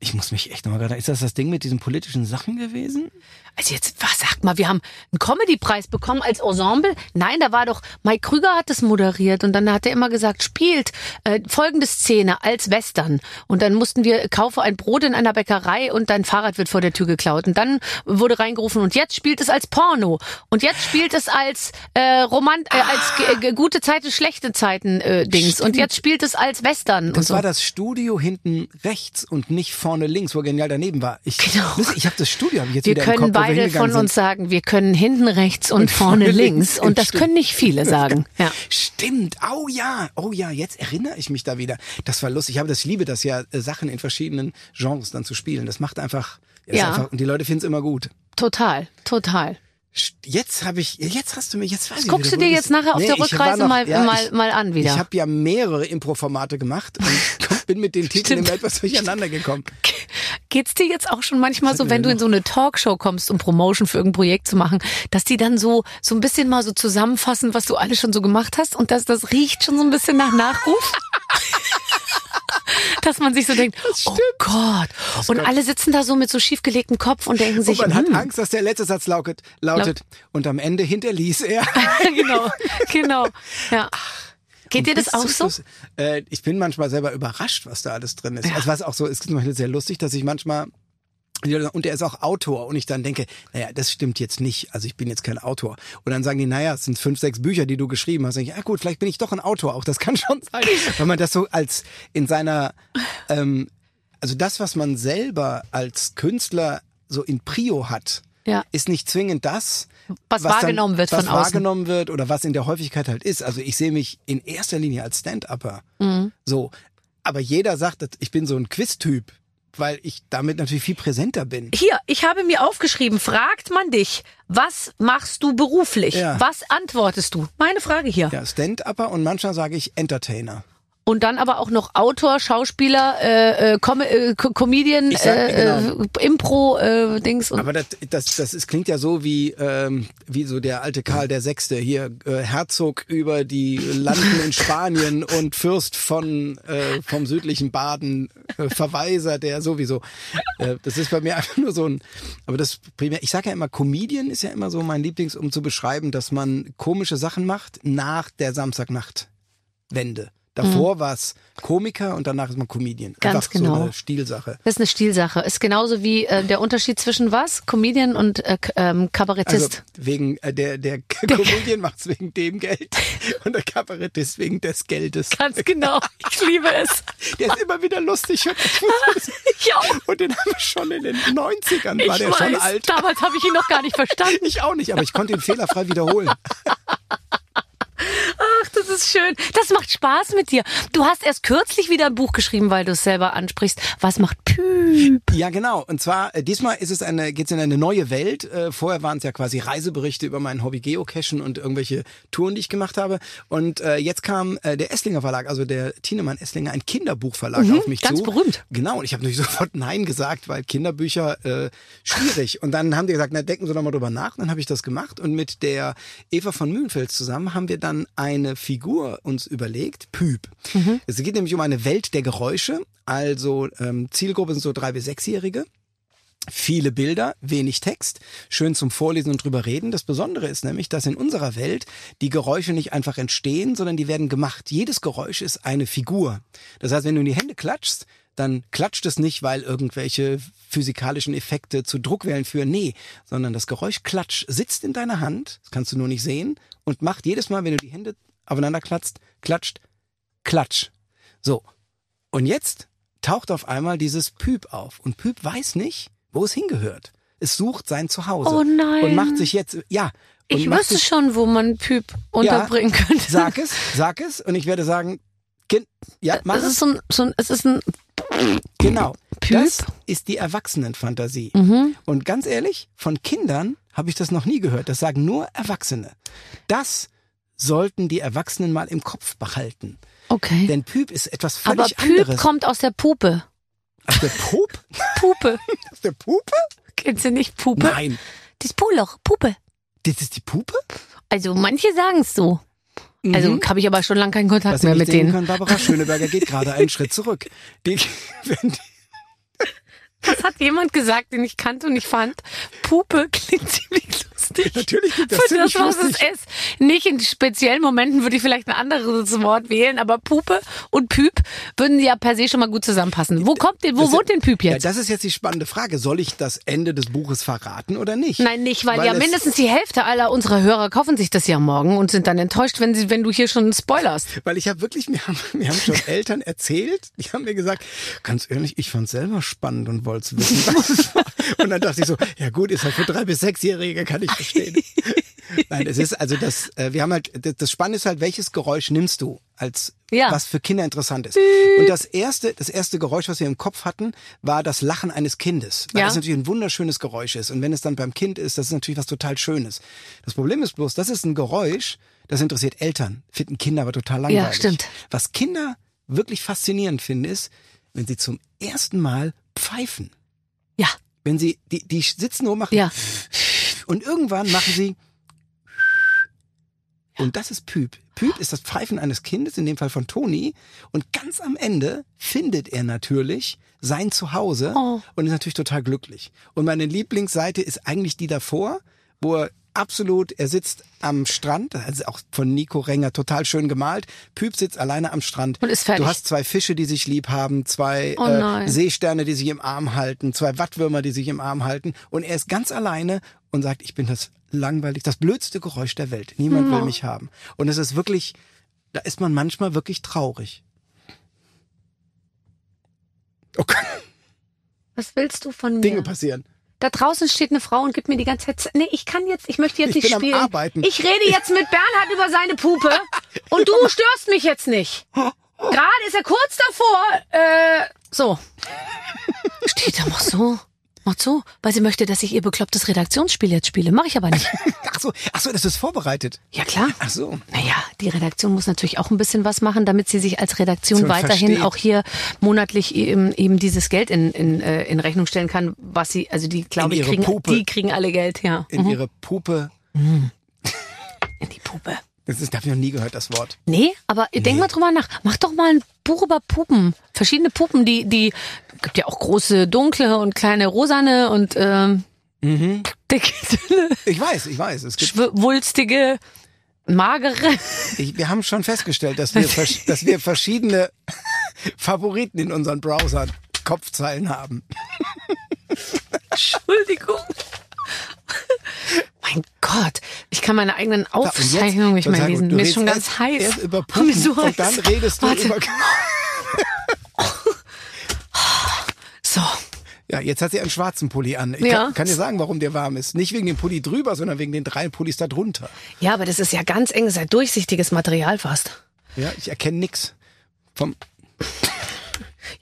ich muss mich echt nochmal gerade, ist das das Ding mit diesen politischen Sachen gewesen? Also jetzt, was sagt mal, wir haben einen Comedy-Preis bekommen als Ensemble? Nein, da war doch, Mike Krüger hat das moderiert und dann hat er immer gesagt, spielt äh, folgende Szene als Western. Und dann mussten wir, kaufe ein Brot in einer Bäckerei und dein Fahrrad wird vor der Tür geklaut. Und dann wurde reingerufen und jetzt spielt es als Porno. Und jetzt spielt es als äh, Roman, äh, als g- gute Zeiten, schlechte Zeiten äh, Dings. Und jetzt spielt es als Western. und Das so. war das Studio hinten rechts und nicht vorne links, wo genial daneben war. Ich, Genau. Ich habe das Studio hab ich jetzt Wir wieder können im Kopf, wir beide hingegangen von uns sind. sagen, wir können hinten rechts und, vorne, links. Und das Stimmt. können nicht viele sagen. Ja. Stimmt. Oh ja. Oh ja, jetzt erinnere ich mich da wieder. Das war lustig. Ich habe das, ich liebe das ja, äh, Sachen in verschiedenen Genres dann zu spielen. Das macht einfach, Ja. einfach und die Leute finden es immer gut. Total, total. Jetzt habe ich, jetzt hast du mich, jetzt weiß Das ich guckst wieder, du dir jetzt nachher auf Nee, der Rückreise noch- mal, ja, mal, ich, mal an wieder. Ich habe ja mehrere Impro-Formate gemacht und bin mit den Titeln immer etwas durcheinander gekommen. Geht's dir jetzt auch schon manchmal so, wenn du in so eine Talkshow kommst, um Promotion für irgendein Projekt zu machen, dass die dann so, so ein bisschen mal so zusammenfassen, was du alles schon so gemacht hast und dass das riecht schon so ein bisschen nach Nachruf? Dass man sich so denkt, oh Gott. Und Gott. alle sitzen da so mit so schiefgelegtem Kopf und denken Und sich, man hat hm, Angst, dass der letzte Satz lautet, lautet und am Ende hinterließ er. genau, genau. Ja. Geht dir das auch so? Schluss. Äh, ich bin manchmal selber überrascht, was da alles drin ist. Also was auch so ist, zum Beispiel sehr lustig, dass ich manchmal Und er ist auch Autor. Und ich dann denke, naja, das stimmt jetzt nicht. Also ich bin jetzt kein Autor. Und dann sagen die, naja, es sind fünf, sechs Bücher, die du geschrieben hast. Und ich, ja gut, vielleicht bin ich doch ein Autor auch. Das kann schon sein. Weil man das so als in seiner, ähm, also das, was man selber als Künstler so in Prio hat, Ja. ist nicht zwingend das, Was wahrgenommen wird was von außen. wahrgenommen wird oder was in der Häufigkeit halt ist. Also ich sehe mich in erster Linie als Stand-Upper. Mhm. So. Aber jeder sagt, ich bin so ein Quiz-Typ, weil ich damit natürlich viel präsenter bin. Hier, ich habe mir aufgeschrieben, fragt man dich, was machst du beruflich? Ja. Was antwortest du? Meine Frage hier. Ja, Stand-Upper und manchmal sage ich Entertainer. Und dann aber auch noch Autor, Schauspieler, äh, äh, Com äh, Co- Comedian, sag- äh, genau. äh, Impro, äh, Dings und Aber das, das, das ist, klingt ja so wie, ähm, wie so der alte Karl der Sechste hier, äh, Herzog über die Landen in Spanien und Fürst von äh, vom südlichen Baden, äh, Verweiser, der sowieso. Äh, das ist bei mir einfach nur so ein. Aber das primär, ich sage ja immer, Comedian ist ja immer so mein Lieblings, um zu beschreiben, dass man komische Sachen macht nach der Samstagnacht-Wende. Davor war's Komiker und danach ist man Comedian. Ganz Einfach genau. so eine Stilsache. das ist eine Stilsache. Ist genauso wie äh, der Unterschied zwischen was? Comedian und äh, ähm, Also Kabarettist. wegen äh, der der Comedian macht's wegen dem Geld und der Kabarettist wegen des Geldes. Ganz genau. Ich liebe es. Der ist immer wieder lustig und, Ich auch. und den haben wir schon in den 90ern war ich der weiß. schon alt. Damals habe ich ihn noch gar nicht verstanden. Ich auch nicht, aber ich konnte ihn fehlerfrei wiederholen. Ach, das ist schön. Das macht Spaß mit dir. Du hast erst kürzlich wieder ein Buch geschrieben, weil du es selber ansprichst. Was macht Püp? Ja, genau. Und zwar äh, diesmal ist es eine geht's in eine neue Welt. Äh, vorher waren es ja quasi Reiseberichte über mein Hobby Geocachen und irgendwelche Touren, die ich gemacht habe. Und äh, jetzt kam äh, der Esslinger Verlag, also der Tienemann Esslinger, ein Kinderbuchverlag auf mich Mhm, ganz zu. berühmt. Genau. Und ich habe natürlich sofort Nein gesagt, weil Kinderbücher äh, schwierig. Und dann haben die gesagt, na denken Sie doch mal drüber nach. Dann habe ich das gemacht und mit der Eva von Mühlenfels zusammen haben wir dann eine Figur uns überlegt, Püp. Es geht nämlich um eine Welt der Geräusche. Also ähm, Zielgruppe sind so drei bis sechsjährige. Viele Bilder, wenig Text, schön zum Vorlesen und drüber reden. Das Besondere ist nämlich, dass in unserer Welt die Geräusche nicht einfach entstehen, sondern die werden gemacht. Jedes Geräusch ist eine Figur. Das heißt, wenn du in die Hände klatschst, dann klatscht es nicht, weil irgendwelche physikalischen Effekte zu Druckwellen führen. Nee, sondern das Geräusch Klatsch sitzt in deiner Hand, das kannst du nur nicht sehen, und macht jedes Mal, wenn du die Hände aufeinander klatscht, klatscht, Klatsch. So. Und jetzt taucht auf einmal dieses Püp auf. Und Püp weiß nicht, wo es hingehört. Es sucht sein Zuhause. Oh nein. Und macht sich jetzt, ja. Und Ich wüsste sich, schon, wo man Püp unterbringen könnte. Sag es, sag es. Und ich werde sagen, gen- ja, mach es es. ist so ein, so ein, es ist ein, Genau. Mhm. Das ist die Erwachsenenfantasie. Und ganz ehrlich, von Kindern habe ich das noch nie gehört. Das sagen nur Erwachsene. Das sollten die Erwachsenen mal im Kopf behalten. okay. Denn Püp ist etwas Aber völlig Püp anderes. kommt aus der Pupe. Aus der Pup? Pupe. Aus der Pupe? Kennst du nicht Pupe? Nein. Das Puloch, Pupe. Das ist die Pupe? Also manche sagen es so. Also habe ich aber schon lange keinen Kontakt Mhm. Was mehr mit denen. können, Barbara Schöneberger geht gerade einen Schritt zurück. Die, die, Das hat jemand gesagt, den ich kannte und ich fand, Pupe klingt ziemlich lustig. natürlich geht das Für das, was es lustig. ist. Nicht in speziellen Momenten würde ich vielleicht ein anderes Wort wählen, aber Pupe und Püp würden ja per se schon mal gut zusammenpassen. Wo kommt denn, wo Das- wohnt denn Püp Ja, jetzt? das ist jetzt die spannende Frage. Soll ich das Ende des Buches verraten oder nicht? Nein, nicht, weil, ja es- mindestens die Hälfte aller unserer Hörer kaufen sich das ja morgen und sind dann enttäuscht, wenn sie, wenn du hier schon spoilerst. Weil ich habe wirklich, mir haben, mir haben schon Eltern erzählt, die haben mir gesagt, ganz ehrlich, ich fand's selber spannend und wollte wissen, was es war. Und dann dachte ich so, ja gut, ist halt für drei bis sechsjährige, kann ich verstehen. Nein, es ist also das, äh, wir haben halt, das- Spannende ist halt, welches Geräusch nimmst du als Ja. was für Kinder interessant ist. Und das erste, das erste Geräusch, was wir im Kopf hatten, war das Lachen eines Kindes. Weil Ja. das natürlich ein wunderschönes Geräusch ist. Und wenn es dann beim Kind ist, das ist natürlich was total Schönes. Das Problem ist bloß, das ist ein Geräusch, das interessiert Eltern, finden Kinder aber total langweilig. stimmt. Was Kinder wirklich faszinierend finden, ist, wenn sie zum ersten Mal pfeifen. Ja, Wenn sie, die, die sitzen nur machen ja. und irgendwann machen sie und das ist Püp. Püp ist das Pfeifen eines Kindes, in dem Fall von Toni. Und ganz am Ende findet er natürlich sein Zuhause Oh. und ist natürlich total glücklich. Und meine Lieblingsseite ist eigentlich die davor, wo er absolut, er sitzt am Strand, also auch von Nico Renger total schön gemalt. Püp sitzt alleine am Strand. Und ist fertig. Du hast zwei Fische, die sich lieb haben, zwei Oh äh. Seesterne, die sich im Arm halten, zwei Wattwürmer, die sich im Arm halten. Und er ist ganz alleine und sagt, ich bin das langweilig, das blödste Geräusch der Welt. Niemand Oh. will mich haben. Und es ist wirklich, da ist man manchmal wirklich traurig. Okay, Was willst du von mir? Dinge passieren. Da draußen steht eine Frau und gibt mir die ganze Zeit. Ze- Nee, ich kann jetzt, ich möchte jetzt Ich nicht bin am spielen. Arbeiten. Ich rede jetzt mit Bernhard über seine Pupe und du störst mich jetzt nicht. Gerade ist er kurz davor. Äh, so. Steht da, mach so. Mach so. Weil sie möchte, dass ich ihr beklopptes Redaktionsspiel jetzt spiele. Mache ich aber nicht. Ach so, ach so, das ist vorbereitet. Ja, klar. Ach so. Naja, die Redaktion muss natürlich auch ein bisschen was machen, damit sie sich als Redaktion So, weiterhin versteht. auch hier monatlich eben, eben dieses Geld in, in, äh, in Rechnung stellen kann, was sie, also die, glaube ich, kriegen, Puppe. die kriegen alle Geld, ja. In Mhm. ihre Puppe. In die Puppe. Das ist, habe ich noch nie gehört, das Wort. Nee, aber denk mal drüber nach. Mach doch mal ein Buch über Puppen. Verschiedene Puppen, die, die, gibt ja auch große, dunkle und kleine rosane und, ähm, Mhm. dicke, dünne, Ich weiß, ich weiß. Es gibt, schwulstige, magere. ich, wir haben schon festgestellt, dass wir, dass wir verschiedene Favoriten in unseren Browsern, Kopfzeilen haben. Entschuldigung. Mein Gott, ich kann meine eigenen Aufzeichnungen nicht mehr lesen. Mir ist schon ganz heiß. Über Puppen so und dann redest du Warte. über... So, Ja, jetzt hat sie einen schwarzen Pulli an. Ich Ja. kann, kann dir sagen, warum der warm ist. Nicht wegen dem Pulli drüber, sondern wegen den drei Pullis da drunter. ja, aber das ist ja ganz eng, ist ja durchsichtiges Material fast. Ja, ich erkenne nix. Vom,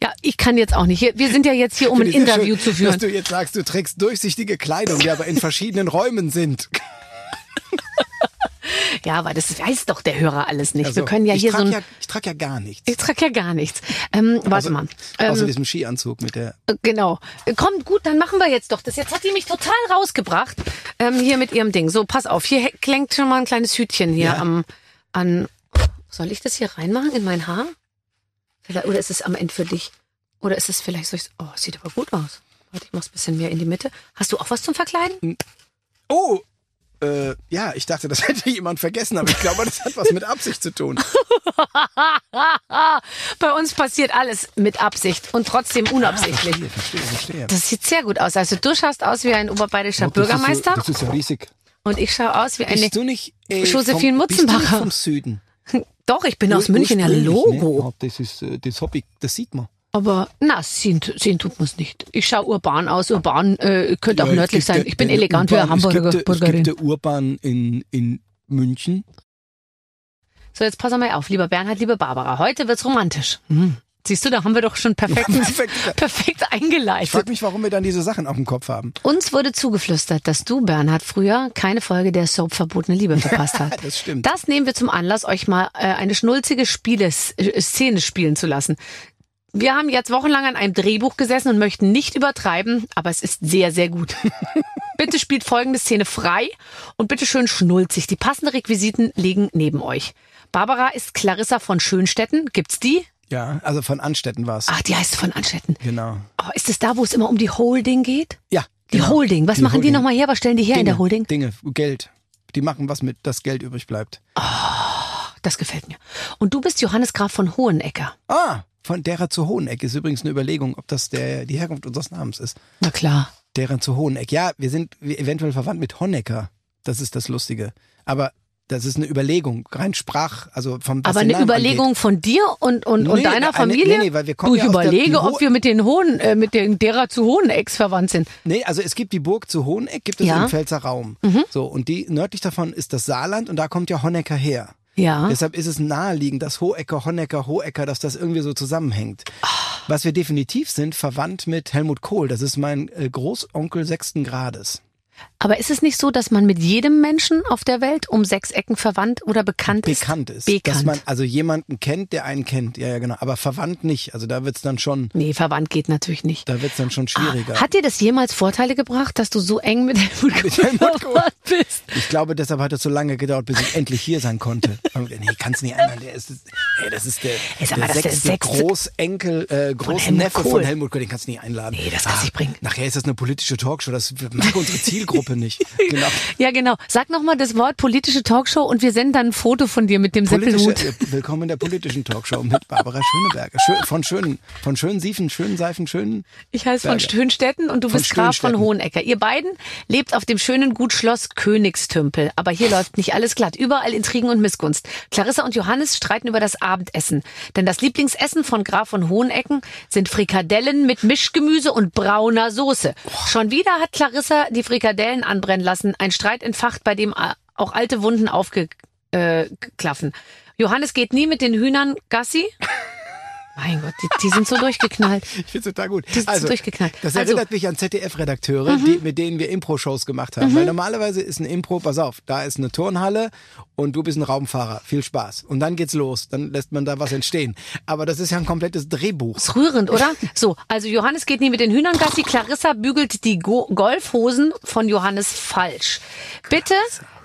Ja, ich kann jetzt auch nicht. Hier- Wir sind ja jetzt hier, um ein Interview schön, zu führen. Dass du jetzt sagst, du trägst durchsichtige Kleidung, die aber in verschiedenen Räumen sind. Ja, aber das weiß doch der Hörer alles nicht. Also, Wir können ja hier so ein. ja, ich trage ja gar nichts. ich trage ja gar nichts. Ähm, warte Außer- mal. Außer Ähm, diesem Skianzug mit der. äh, genau. Äh, Komm, gut, dann machen wir jetzt doch das. Jetzt hat die mich total rausgebracht. Ähm, hier mit ihrem Ding. So, pass auf. Hier klingt schon mal ein kleines Hütchen hier Ja. am, an. Soll ich das hier reinmachen in mein Haar? Vielleicht, oder ist es am Ende für dich? Oder ist es vielleicht, ich, oh, sieht aber gut aus. Warte, ich mach's ein bisschen mehr in die Mitte. Hast du auch was zum Verkleiden? Oh! Äh, ja, ich dachte, das hätte jemand vergessen, aber ich glaube, das hat was mit Absicht zu tun. Bei uns passiert alles mit Absicht und trotzdem unabsichtlich. Verstehe, verstehe, verstehe. Das sieht sehr gut aus. Also du schaust aus wie ein oberbayerischer Bürgermeister Das ist, so, das ist ja riesig. und ich schaue aus wie eine. Bist du nicht äh, Josephine vom, bist du nicht Mutzenbacher. vom Süden? Doch, ich bin aus München, ja Ursprünglich, Logo. Ne? Das ist äh, das Hobby, das sieht man. Aber na, sehen, sehen tut man's nicht. Ich schaue urban aus. Urban äh, könnte auch Ja, es nördlich sein. Ich bin elegant wie eine es Hamburger gibt, der- Es Bürgerin. gibt der Urban in, in München. So, jetzt pass mal auf, lieber Bernhard, liebe Barbara. Heute wird's romantisch. Hm. Siehst du, da haben wir doch schon perfekt, Perfekt. perfekt Ich eingeleitet. frage mich, warum wir dann diese Sachen auf dem Kopf haben. Uns wurde zugeflüstert, dass du, Bernhard, früher keine Folge der Soap Verbotene Liebe verpasst hast. Das stimmt. Das nehmen wir zum Anlass, euch mal äh, eine schnulzige Spieles, äh, Szene spielen zu lassen. Wir haben jetzt wochenlang an einem Drehbuch gesessen und möchten nicht übertreiben, aber es ist sehr, sehr gut. bitte spielt folgende Szene frei und bitte schön schnulzig. Die passenden Requisiten liegen neben euch. Barbara ist Clarissa von Schönstetten. Gibt's die? Ja, also von Anstetten war es. Ach, die heißt von Anstetten. Genau. Oh, ist es da, wo es immer um die Holding geht? Ja. Die genau. Holding. Was Die machen die Holding. nochmal her? Was stellen die her in der Holding? Dinge, Geld. Die machen was mit, das Geld übrig bleibt. Das gefällt mir. Und du bist Johannes Graf von Hohenecker. Ah, von derer zu Hoheneck ist übrigens eine Überlegung, ob das der, die Herkunft unseres Namens ist. Na klar. Deren zu Hoheneck. Ja, wir sind eventuell verwandt mit Honecker. Das ist das Lustige. Aber das ist eine Überlegung, rein Sprach, also vom was Aber eine Überlegung von dir und, und, und Nee, deiner eine- Familie? nee, nee, weil wir kommen du, ich ja der- überlege, Ho- ob wir mit den Hohen, äh, mit den derer zu Hohenecks verwandt sind. Angeht. Nee, also es gibt die Burg zu Hoheneck, gibt es Ja. Mhm. im Pfälzer Raum. So, und die nördlich davon ist das Saarland und da kommt ja Honecker her. Ja. Deshalb ist es naheliegend, dass Hohecker, Honecker, Hohecker, dass das irgendwie so zusammenhängt. Ah. Was wir definitiv sind, verwandt mit Helmut Kohl. Das ist mein äh, Großonkel sechsten Grades. Aber ist es nicht so, dass man mit jedem Menschen auf der Welt um sechs Ecken verwandt oder bekannt ist? Bekannt ist. Bekannt. Dass man also jemanden kennt, der einen kennt. Ja, ja, genau. Aber verwandt nicht. Also da wird's dann schon, nee, verwandt geht natürlich nicht. da wird's dann schon schwieriger. Hat dir das jemals Vorteile gebracht, dass du so eng mit Helmut Kohl Helmut Kohl. verwandt bist? Ich glaube, deshalb hat es so lange gedauert, bis ich endlich hier sein konnte. Nee, kann's nicht ändern. Der ist, ey, das ist der, mal, der ist der sechste sechste- Großenkel, äh, Großneffe von. Helmut Kohl. Den kannst du nicht einladen. Nee, das kannst du nicht bringen. Nachher ist das eine politische Talkshow. Das mag unsere Zielgruppe Zielgruppe nicht. Genau. Ja, genau. Sag nochmal das Wort politische Talkshow und wir senden dann ein Foto von dir mit dem Seppelhut. äh, willkommen in der politischen Talkshow mit Barbara Schöneberger. Schön, von schönen, von schönen Siefen, schönen Seifen, schönen. Ich heiße von. Schönstetten und du Von bist Graf von. Hohenecker. Ihr beiden lebt auf dem schönen Gut Schloss Königstümpel. Aber hier läuft nicht alles glatt. Überall Intrigen und Missgunst. Clarissa und Johannes streiten über das Abendessen. Denn das Lieblingsessen von Graf von Hohenecken sind Frikadellen mit Mischgemüse und brauner Soße. Schon wieder hat Clarissa die Frikadellen anbrennen lassen. Ein Streit entfacht, bei dem äh, auch alte Wunden aufgeklaffen. Äh. Johannes geht nie mit den Hühnern Gassi. Mein Gott, die, die sind so durchgeknallt. Ich finde total gut. ist durchgeknallt. Das Also- Mhm. erinnert mich an ZDF-Redakteure, die, mit denen wir Impro-Shows gemacht haben. Weil normalerweise ist ein Impro, pass auf, da ist eine Turnhalle und du bist ein Raumfahrer. Viel Spaß. Und dann geht's los. Dann lässt man da was entstehen. Aber das ist ja ein komplettes Drehbuch. Ist rührend, oder? So, also Johannes geht nie mit den Hühnern Gassi, Clarissa bügelt die Go Golfhosen von Johannes falsch. Bitte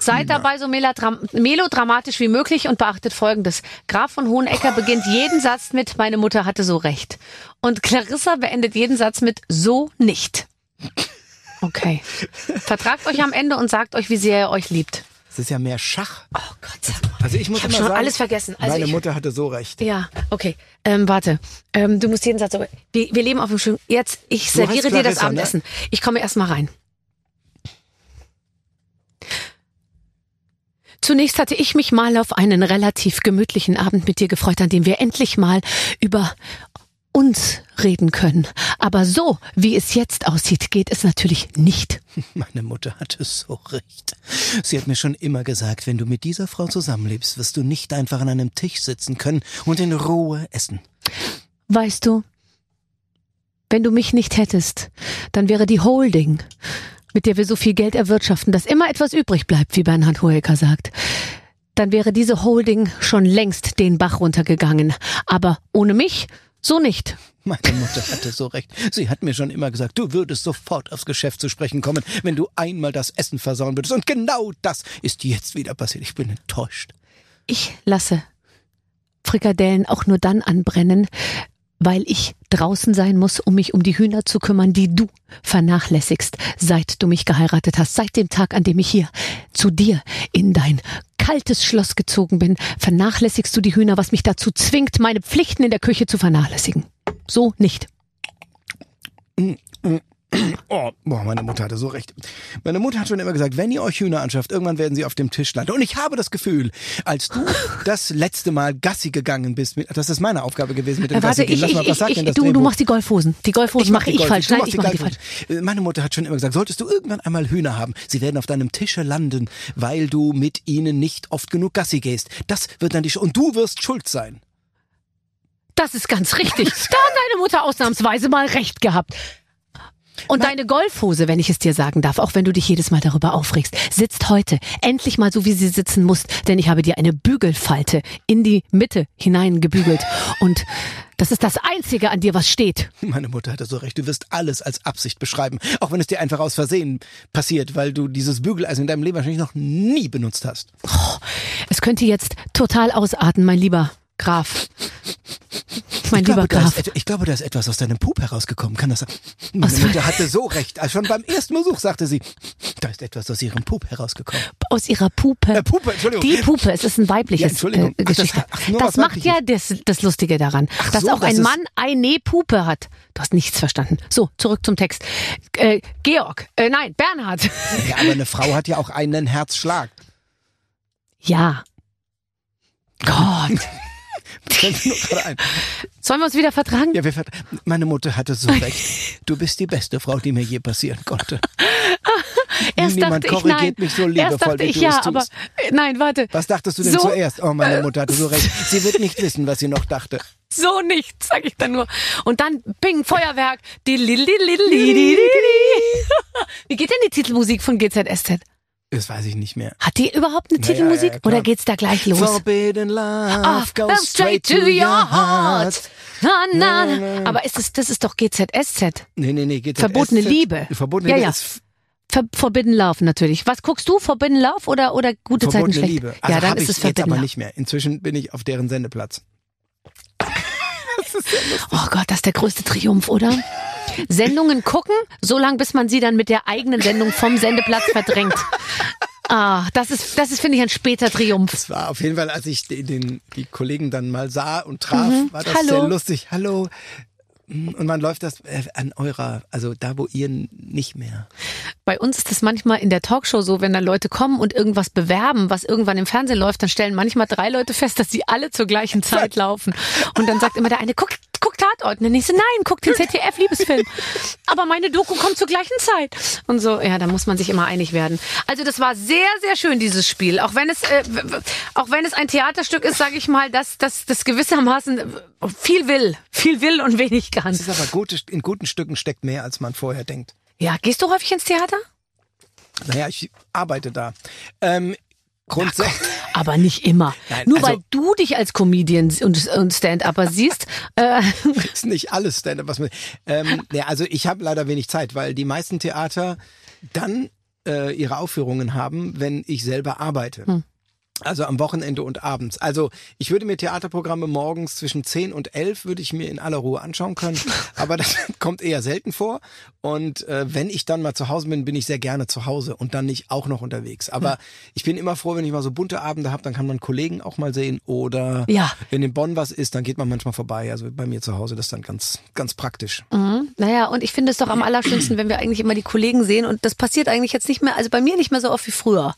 seid dabei so melodram melodramatisch wie möglich und beachtet Folgendes. Graf von Hohenecker beginnt jeden Satz mit Meine Mutter hatte so recht. Und Clarissa beendet jeden Satz mit So nicht. Okay. Vertragt euch am Ende und sagt euch, wie sehr er euch liebt. Es ist ja mehr Schach. Oh Gott, sag mal. Also ich muss ich immer schon sagen, alles vergessen. Also meine ich, Mutter hatte so recht. Ja, okay. Ähm, warte. Ähm, du musst jeden Satz. Wir, wir leben auf dem schönen. Jetzt, ich serviere dir das ne? Abendessen. Ich komme erst mal rein. Zunächst hatte ich mich mal auf einen relativ gemütlichen Abend mit dir gefreut, an dem wir endlich mal über uns reden können. Aber so, wie es jetzt aussieht, geht es natürlich nicht. Meine Mutter hatte so recht. Sie hat mir schon immer gesagt, wenn du mit dieser Frau zusammenlebst, wirst du nicht einfach an einem Tisch sitzen können und in Ruhe essen. Weißt du, wenn du mich nicht hättest, dann wäre die Holding, mit der wir so viel Geld erwirtschaften, dass immer etwas übrig bleibt, wie Bernhard Hoeker sagt, dann wäre diese Holding schon längst den Bach runtergegangen. Aber ohne mich so nicht. Meine Mutter hatte so recht. Sie hat mir schon immer gesagt, du würdest sofort aufs Geschäft zu sprechen kommen, wenn du einmal das Essen versauen würdest. Und genau das ist jetzt wieder passiert. Ich bin enttäuscht. Ich lasse Frikadellen auch nur dann anbrennen, weil ich draußen sein muss, um mich um die Hühner zu kümmern, die du vernachlässigst, seit du mich geheiratet hast. Seit dem Tag, an dem ich hier zu dir in dein kaltes Schloss gezogen bin, vernachlässigst du die Hühner, was mich dazu zwingt, meine Pflichten in der Küche zu vernachlässigen. So nicht. Oh, boah, meine Mutter hatte so recht. Meine Mutter hat schon immer gesagt, wenn ihr euch Hühner anschafft, irgendwann werden sie auf dem Tisch landen. Und ich habe das Gefühl, als du das letzte Mal Gassi gegangen bist, mit, das ist meine Aufgabe gewesen mit dem Äh, warte, Gassi gehen. ich, Lass ich, mal, was ich, sagt ich, denn das du, du machst die Golfhosen. Die Golfhosen mach mache ich Golf- falsch. du Nein, ich mache die falsch. Meine Mutter hat schon immer gesagt, solltest du irgendwann einmal Hühner haben, sie werden auf deinem Tische landen, weil du mit ihnen nicht oft genug Gassi gehst. Das wird dann die Sch und du wirst schuld sein. Das ist ganz richtig. Da hat deine Mutter ausnahmsweise mal recht gehabt. Und deine Golfhose, wenn ich es dir sagen darf, auch wenn du dich jedes Mal darüber aufregst, sitzt heute endlich mal so, wie sie sitzen muss, denn ich habe dir eine Bügelfalte in die Mitte hineingebügelt. Und das ist das Einzige an dir, was steht. Meine Mutter hatte so recht, du wirst alles als Absicht beschreiben, auch wenn es dir einfach aus Versehen passiert, weil du dieses Bügeleisen in deinem Leben wahrscheinlich noch nie benutzt hast. Es könnte jetzt total ausarten, mein lieber Graf. Mein Ich lieber glaube, Graf. ist, ich glaube, da ist etwas aus deinem Pup herausgekommen. Kann das sein? Meine Mutter hatte so recht. Also schon beim ersten Besuch sagte sie, da ist etwas aus ihrem Pup herausgekommen. Aus ihrer Pupe. Äh, Pupe, Entschuldigung. Die Puppe, es ist ein Ja, weibliches Entschuldigung. äh, Ach, das Geschichte. ach, das macht Weibliches. ja das, das Lustige daran, dass so, auch ein Mann eine Puppe hat. Du hast nichts verstanden. So, zurück zum Text. Äh, Georg, äh, nein, Bernhard. Ja, aber eine Frau hat ja auch einen Herzschlag. ja. Gott. Fällt. Sollen wir uns wieder vertragen? Ja, wir ver Meine Mutter hatte so recht. Du bist die beste Frau, die mir je passieren konnte. Erst Niemand dachte korrigiert ich, mich so liebevoll, wie du ich, ja, es tust. Aber, äh, nein, warte. Was dachtest du denn so, zuerst? Oh, meine äh, Mutter hatte so recht. Sie wird nicht wissen, was sie noch dachte. So nicht, sag ich dann nur. Und dann Ping, Feuerwerk. Wie geht denn die Titelmusik von GZSZ? Das weiß ich nicht mehr. Hat die überhaupt eine ja, Titelmusik? ja. Oder geht's da gleich los? Forbidden love Ah, goes straight to your heart. Na, na, na. Aber ist es, das ist doch GZSZ. Nee, nee, nee. GZSZ. Verbotene Liebe. Verbotene Ja, Liebe ja. ist Ver Forbidden Love natürlich. Was guckst du? Forbidden Love oder, oder gute Zeiten verbotene schlecht? Liebe. Also ja, dann ist es jetzt Forbidden aber Love. nicht mehr. Inzwischen bin ich auf deren Sendeplatz. Oh Gott, das ist der größte Triumph, oder? Sendungen gucken, so lange bis man sie dann mit der eigenen Sendung vom Sendeplatz verdrängt. Ah, das ist, das ist, finde ich, ein später Triumph. Das war auf jeden Fall, als ich den, den die Kollegen dann mal sah und traf, Mhm. war das Hallo. sehr lustig. Hallo. Und man läuft das äh, an eurer, also da, wo ihr nicht mehr. Bei uns ist es manchmal in der Talkshow so, wenn da Leute kommen und irgendwas bewerben, was irgendwann im Fernsehen läuft, dann stellen manchmal drei Leute fest, dass sie alle zur gleichen Zeit laufen. Und dann sagt immer der eine, guck, guck Tatort. Und der nächste, nein, guck den ZDF-Liebesfilm. Aber meine Doku kommt zur gleichen Zeit. Und so, ja, da muss man sich immer einig werden. Also das war sehr, sehr schön, dieses Spiel. Auch wenn es, äh, auch wenn es ein Theaterstück ist, sage ich mal, dass das, das gewissermaßen viel will. Viel will und wenig kann. Es ist aber gute, in guten Stücken steckt mehr, als man vorher denkt. Ja, gehst du häufig ins Theater? Naja, ich arbeite da. Ähm, grundsätzlich. Aber nicht immer. Nein, Nur also- weil du dich als Comedian und, und Stand-Upper siehst. Äh, ist nicht alles Stand-up, was man. Ähm, ja, also ich habe leider wenig Zeit, weil die meisten Theater dann äh, ihre Aufführungen haben, wenn ich selber arbeite. Hm. Also am Wochenende und abends. Also ich würde mir Theaterprogramme morgens zwischen 10 und 11 würde ich mir in aller Ruhe anschauen können. Aber das kommt eher selten vor. Und äh, wenn ich dann mal zu Hause bin, bin ich sehr gerne zu Hause und dann nicht auch noch unterwegs. Aber ich bin immer froh, wenn ich mal so bunte Abende habe, dann kann man Kollegen auch mal sehen. Oder Ja. wenn in Bonn was ist, dann geht man manchmal vorbei. Also bei mir zu Hause, das ist dann ganz, ganz praktisch. mhm. Naja, und ich finde es doch am allerschönsten, wenn wir eigentlich immer die Kollegen sehen. Und das passiert eigentlich jetzt nicht mehr, also bei mir nicht mehr so oft wie früher.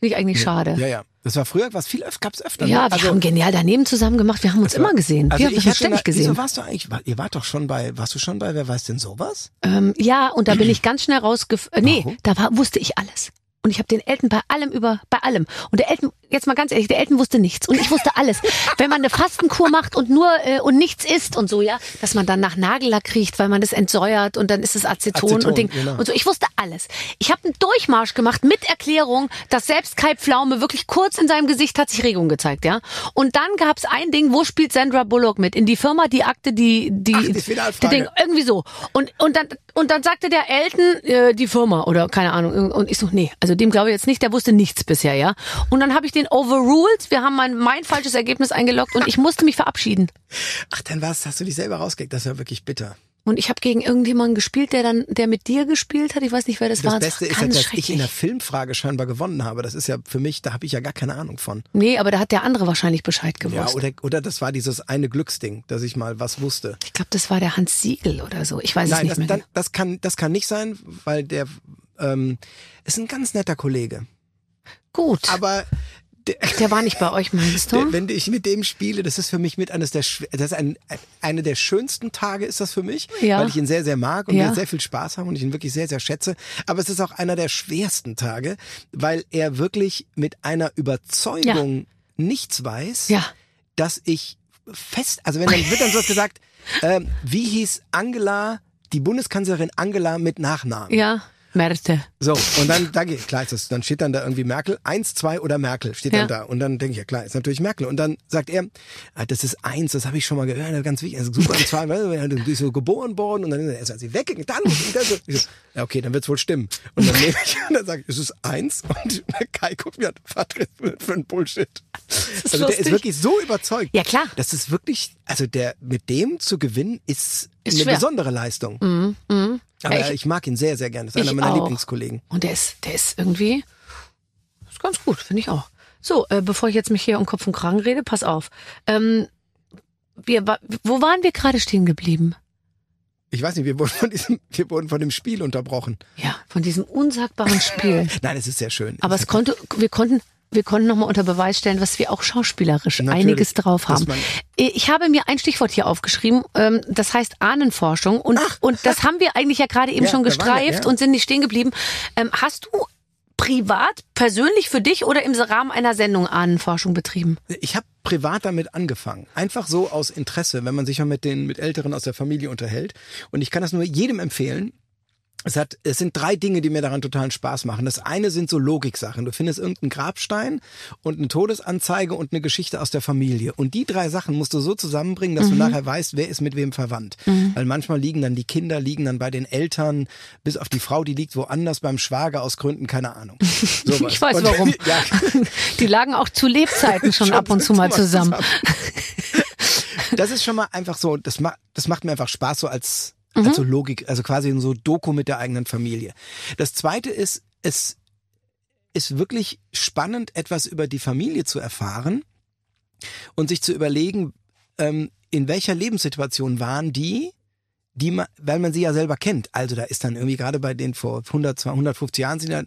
Finde ich eigentlich schade. Ja, ja. Das war früher, was viel öfter, gab's öfter. Ja, ne? wir haben genial daneben zusammen gemacht. Wir haben uns immer gesehen. Also wir haben uns ständig gesehen. Wieso warst du eigentlich? war- Ihr wart doch schon bei, warst du schon bei, wer weiß denn sowas? Ähm, ja, und da bin ich ganz schnell rausgef... Äh, nee, da war, wusste ich alles. Und ich habe den Elton bei allem über, bei allem. Und der Elton, jetzt mal ganz ehrlich, der Elton wusste nichts. Und ich wusste alles. Wenn man eine Fastenkur macht und nur äh, und nichts isst und so, ja, dass man dann nach Nagellack riecht, weil man das entsäuert und dann ist es Aceton, Aceton, und Ding. genau. Und so, ich wusste alles. Ich habe einen Durchmarsch gemacht mit Erklärung, dass selbst Kai Pflaume wirklich kurz in seinem Gesicht hat sich Regung gezeigt, ja. Und dann gab's ein Ding, wo spielt Sandra Bullock mit? In die Firma, die Akte, die, die, Ach, die die Ding, irgendwie so. Und, und dann, und dann sagte der Elton, äh, die Firma oder keine Ahnung. Und ich so, nee, also dem glaube ich jetzt nicht, der wusste nichts bisher, ja. Und dann habe ich den overruled, wir haben mein, mein falsches Ergebnis eingeloggt und ich musste mich verabschieden. Ach, dann war's, hast du dich selber rausgekriegt. Das ja wirklich bitter. Und ich habe gegen irgendjemanden gespielt, der dann, der mit dir gespielt hat. Ich weiß nicht, wer das, Das war. Beste war ist ja, ganz dass ich in der. Filmfrage scheinbar gewonnen habe. Das ist ja für mich, da habe ich ja gar keine Ahnung von. Nee, aber da hat der andere wahrscheinlich Bescheid Ja, gewusst. oder, oder das war dieses eine Glücksding, dass ich mal was wusste. ich glaube, das war der Hans Siegel oder so. Ich weiß es Nein, nicht das, mehr. dann, das, kann, das kann nicht sein, weil der ähm, ist ein ganz netter Kollege. Gut, Aber der, der war nicht bei euch, meinst du? Der, wenn ich mit dem spiele, das ist für mich mit eines der das ist ein, eine der schönsten Tage ist das für mich, Ja. weil ich ihn sehr sehr mag und Ja. wir sehr viel Spaß haben und ich ihn wirklich sehr sehr schätze. Aber es ist auch einer der schwersten Tage, weil er wirklich mit einer Überzeugung nichts weiß, ja. dass ich fest, also wenn dann wird dann sowas gesagt, ähm, wie hieß Angela, die Bundeskanzlerin Angela mit Nachnamen? Ja, Merte. So, und dann, da geht, klar ist das, dann steht dann da irgendwie Merkel, eins, zwei oder Merkel steht Ja. dann da. Und dann denke ich, ja klar, ist natürlich Merkel. Und dann sagt er, ah, das ist eins, das habe ich schon mal gehört, ganz wichtig, also super, und zwei, du bist so geboren worden und dann ist er sie weggegangen, dann, dann so, ich so, ja okay, dann wird's wohl stimmen. Und dann nehme ich, und dann sage ich, es ist eins und Kai guckt mir an, was für ein Bullshit. also der ist lustig. wirklich so überzeugt. Ja, klar. Das ist wirklich, also der, mit dem zu gewinnen, ist, Ist eine schwer. besondere Leistung. Aber Ja, ich- ich, mag ihn sehr, sehr gerne. Das ist einer meiner auch. Lieblingskollegen. Und der ist, der ist irgendwie, ist ganz gut, finde ich auch. So, äh, bevor ich jetzt mich hier um Kopf und Kragen rede, pass auf. Ähm, wir, wo waren wir gerade stehen geblieben? Ich weiß nicht, wir wurden von diesem, wir wurden von dem Spiel unterbrochen. Ja, von diesem unsagbaren Spiel. Nein, es ist sehr schön. Aber es konnte, wir konnten, wir konnten nochmal unter Beweis stellen, was wir auch schauspielerisch Natürlich, einiges drauf haben. man- Ich habe mir ein Stichwort hier aufgeschrieben, ähm, das heißt Ahnenforschung und, und das haben wir eigentlich ja gerade eben Ja, schon waren wir, gestreift ja. und sind nicht stehen geblieben. Ähm, hast du privat, persönlich für dich oder im Rahmen einer Sendung Ahnenforschung betrieben? Ich habe privat damit angefangen. Einfach so aus Interesse, wenn man sich mal mit den mit Älteren aus der Familie unterhält. Und ich kann das nur jedem empfehlen. Es hat, es sind drei Dinge, die mir daran totalen Spaß machen. Das eine sind so Logiksachen. Du findest irgendeinen Grabstein und eine Todesanzeige und eine Geschichte aus der Familie. Und die drei Sachen musst du so zusammenbringen, dass du nachher weißt, wer ist mit wem verwandt. Weil manchmal liegen dann die Kinder, liegen dann bei den Eltern, bis auf die Frau, die liegt woanders beim Schwager aus Gründen, keine Ahnung. Sowas. Ich weiß Und- warum. ja, Die lagen auch zu Lebzeiten schon, Schon ab und zu mal zusammen. Das ist schon mal einfach so, das, ma das macht mir einfach Spaß so als, Also Logik, also quasi so Doku mit der eigenen Familie. Das zweite ist, es ist wirklich spannend, etwas über die Familie zu erfahren und sich zu überlegen, ähm, in welcher Lebenssituation waren die, die man, weil man sie ja selber kennt. Also da ist dann irgendwie gerade bei den vor 100, 200, 150 Jahren sind ja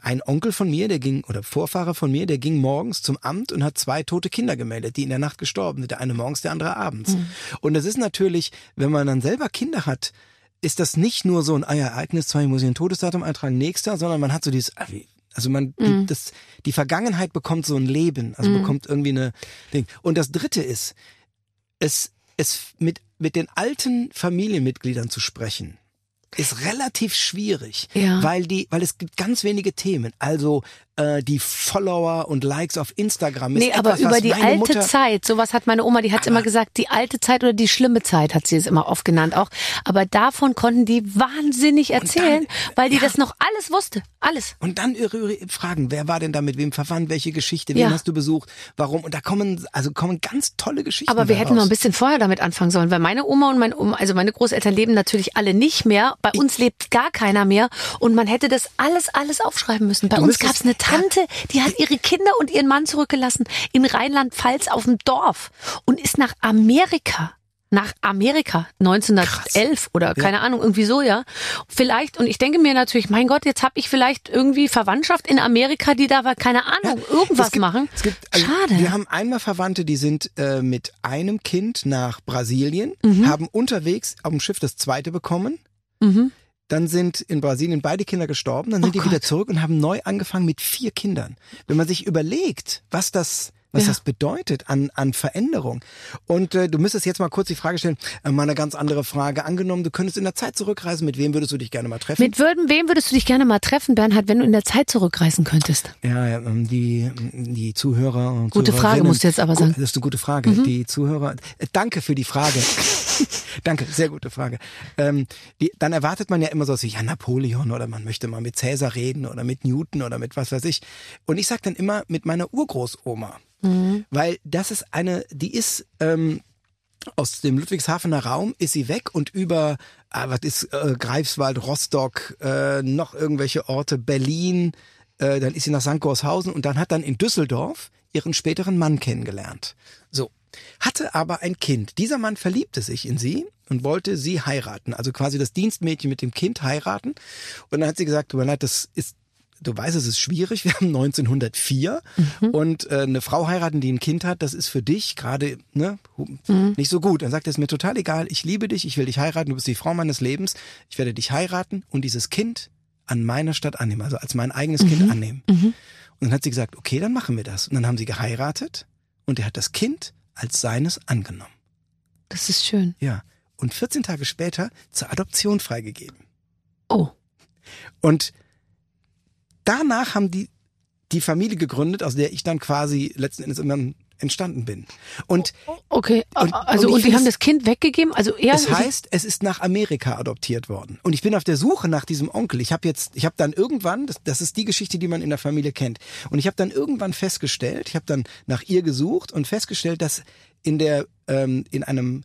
ein Onkel von mir, der ging, oder Vorfahrer von mir, der ging morgens zum Amt und hat zwei tote Kinder gemeldet, die in der Nacht gestorben sind. Der eine morgens, der andere abends. Mhm. Und das ist natürlich, wenn man dann selber Kinder hat, ist das nicht nur so ein ah, Ereignis, zwar muss ich ein Todesdatum eintragen, nächster, sondern man hat so dieses, ah, also man, die, mhm. das, die Vergangenheit bekommt so ein Leben, also mhm. bekommt irgendwie eine Ding. Und das dritte ist, es, es mit, mit den alten Familienmitgliedern zu sprechen, ist relativ schwierig, ja. weil die, weil es gibt ganz wenige Themen. Also äh, die Follower und Likes auf Instagram. Ist nee, aber etwas, über die alte Mutter Zeit, sowas hat meine Oma, die hat immer gesagt, die alte Zeit oder die schlimme Zeit hat sie es immer oft genannt auch. Aber davon konnten die wahnsinnig erzählen, dann, weil die ja. das noch alles wusste. Alles. Und dann ihre Fragen, wer war denn da mit wem verwandt, welche Geschichte, wen ja. hast du besucht, warum? Und da kommen, also kommen ganz tolle Geschichten. Aber wir hätten noch ein bisschen vorher damit anfangen sollen, weil meine Oma und mein Oma, also meine Großeltern leben natürlich alle nicht mehr. Bei uns lebt gar keiner mehr. Und man hätte das alles, alles aufschreiben müssen. Bei uns gab es eine Tante, die hat ihre Kinder und ihren Mann zurückgelassen in Rheinland-Pfalz auf dem Dorf und ist nach Amerika nach Amerika 1911 Krass. oder keine ja. Ahnung irgendwie so ja vielleicht und ich denke mir natürlich mein Gott jetzt habe ich vielleicht irgendwie Verwandtschaft in Amerika die da keine Ahnung ja, irgendwas gibt, machen gibt, also schade wir haben einmal Verwandte die sind äh, mit einem Kind nach Brasilien mhm. haben unterwegs auf dem Schiff das zweite bekommen mhm. Dann sind in Brasilien beide Kinder gestorben, dann sind oh die Gott. wieder zurück und haben neu angefangen mit vier Kindern. Wenn man sich überlegt, was das was ja. das bedeutet an, an Veränderung. Und äh, du müsstest jetzt mal kurz die Frage stellen, äh, mal eine ganz andere Frage. Angenommen, du könntest in der Zeit zurückreisen, mit wem würdest du dich gerne mal treffen? Mit würden, wem würdest du dich gerne mal treffen, Bernhard, wenn du in der Zeit zurückreisen könntest? Ja, ja ähm, die, die Zuhörer und Gute Frage musst du jetzt aber sagen. Das ist eine gute Frage. Mhm. Die Zuhörer, äh, danke für die Frage. Danke, sehr gute Frage. Ähm, die, dann erwartet man ja immer so, ja, Napoleon oder man möchte mal mit Cäsar reden oder mit Newton oder mit was weiß ich. Und ich sag dann immer mit meiner Urgroßoma. Mhm. Weil das ist eine, die ist ähm, aus dem Ludwigshafener Raum ist sie weg und über, ah, was ist äh, Greifswald, Rostock, äh, noch irgendwelche Orte, Berlin, äh, dann ist sie nach St. Gorshausen und dann hat dann in Düsseldorf ihren späteren Mann kennengelernt. So. Hatte aber ein Kind. Dieser Mann verliebte sich in sie und wollte sie heiraten, also quasi das Dienstmädchen mit dem Kind heiraten. Und dann hat sie gesagt, tut mir leid, das ist du weißt, es ist schwierig. Wir haben 1904 mhm. und äh, eine Frau heiraten, die ein Kind hat, das ist für dich gerade ne, mhm. nicht so gut. Dann sagt er, es mir total egal, ich liebe dich, ich will dich heiraten, du bist die Frau meines Lebens, ich werde dich heiraten und dieses Kind an meiner Stadt annehmen, also als mein eigenes mhm. Kind annehmen. Mhm. Und dann hat sie gesagt, okay, dann machen wir das. Und dann haben sie geheiratet und er hat das Kind als seines angenommen. Das ist schön. Ja. Und 14 Tage später zur Adoption freigegeben. Oh. Und danach haben die die Familie gegründet, aus der ich dann quasi letzten Endes immer entstanden bin. Und okay, und, also und, und die haben das Kind weggegeben, also er Das heißt, es ist nach Amerika adoptiert worden. Und ich bin auf der Suche nach diesem Onkel. Ich habe jetzt ich habe dann irgendwann, das, das ist die Geschichte, die man in der Familie kennt. Und ich habe dann irgendwann festgestellt, ich habe dann nach ihr gesucht und festgestellt, dass in der ähm, in einem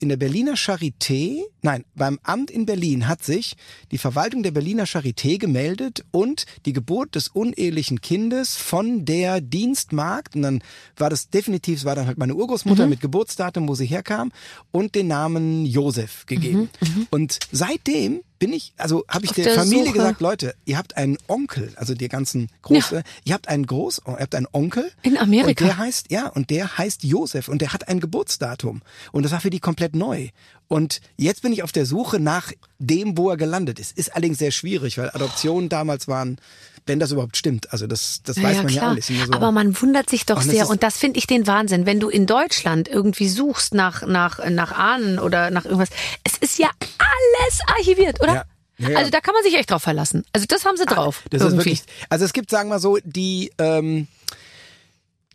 in der Berliner Charité, nein, beim Amt in Berlin hat sich die Verwaltung der Berliner Charité gemeldet und die Geburt des unehelichen Kindes von der Dienstmagd, und dann war das definitiv, es war dann halt meine Urgroßmutter mhm. mit Geburtsdatum, wo sie herkam, und den Namen Josef gegeben. Mhm, mhm. und seitdem bin ich, also habe ich der, der Familie Suche. gesagt, Leute, ihr habt einen Onkel, also die ganzen Große, ja. ihr habt einen Groß, ihr habt einen Onkel. In Amerika. Und der heißt, ja, und der heißt Josef und der hat ein Geburtsdatum. Und das war für die komplett neu. Und jetzt bin ich auf der Suche nach dem, wo er gelandet ist. Ist allerdings sehr schwierig, weil Adoptionen damals waren, wenn das überhaupt stimmt. Also das, das weiß ja, man klar. ja alles. So Aber man wundert sich doch sehr und das finde ich den Wahnsinn, wenn du in Deutschland irgendwie suchst nach, nach, nach Ahnen oder nach irgendwas. Es ist ja alles archiviert, oder? Ja. Ja, ja. Also da kann man sich echt drauf verlassen. Also das haben sie ah, drauf. das irgendwie. ist wirklich. Also es gibt, sagen wir so, die ähm,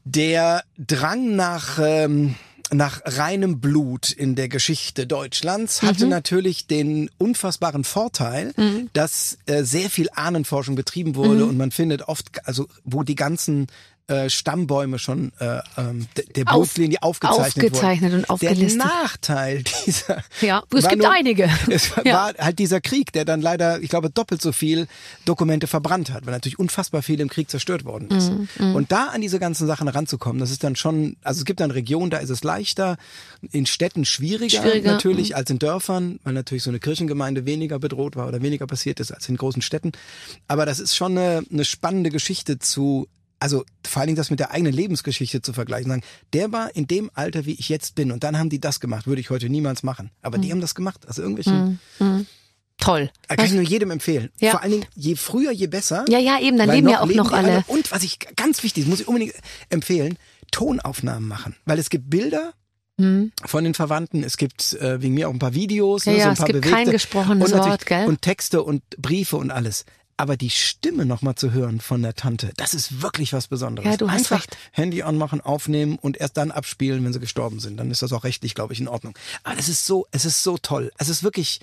der Drang nach ähm, nach reinem Blut in der Geschichte Deutschlands hatte mhm. natürlich den unfassbaren Vorteil, mhm. dass äh, sehr viel Ahnenforschung betrieben wurde mhm. und man findet oft, also wo die ganzen äh, Stammbäume schon äh, ähm, der Blutlinie aufgezeichnet, aufgezeichnet wurden. und aufgelistet. Der Nachteil dieser Ja, es gibt nur, einige. Es war Ja. halt dieser Krieg, der dann leider, ich glaube, doppelt so viel Dokumente verbrannt hat, weil natürlich unfassbar viel im Krieg zerstört worden ist. Mhm, Und da an diese ganzen Sachen ranzukommen, das ist dann schon, also es gibt dann Regionen, da ist es leichter, in Städten schwieriger, Schwieriger, natürlich als in Dörfern, weil natürlich so eine Kirchengemeinde weniger bedroht war oder weniger passiert ist als in großen Städten. Aber das ist schon eine, eine spannende Geschichte zu also vor allen Dingen das mit der eigenen Lebensgeschichte zu vergleichen, sagen, der war in dem Alter, wie ich jetzt bin, und dann haben die das gemacht, würde ich heute niemals machen. Aber Mhm. die haben das gemacht. Also irgendwelchen, Toll. äh, kann ich nur jedem empfehlen. Ja. Vor allen Dingen, je früher, je besser. Ja, ja, eben, dann leben ja auch noch die alle. Und was ich ganz wichtig, muss ich unbedingt empfehlen, Tonaufnahmen machen. Weil es gibt Bilder von den Verwandten, es gibt äh, wegen mir auch ein paar Videos, Ja, ne, ja, so ein es paar gibt bewegte. kein gesprochenes und Wort, gell? Und Texte und Briefe und alles. Aber die Stimme nochmal zu hören von der Tante, das ist wirklich was Besonderes. Ja, du hast Einfach recht. Handy anmachen, aufnehmen und erst dann abspielen, wenn sie gestorben sind. Dann ist das auch rechtlich, glaube ich, in Ordnung. Aber es ist so, es ist so toll. Es ist wirklich,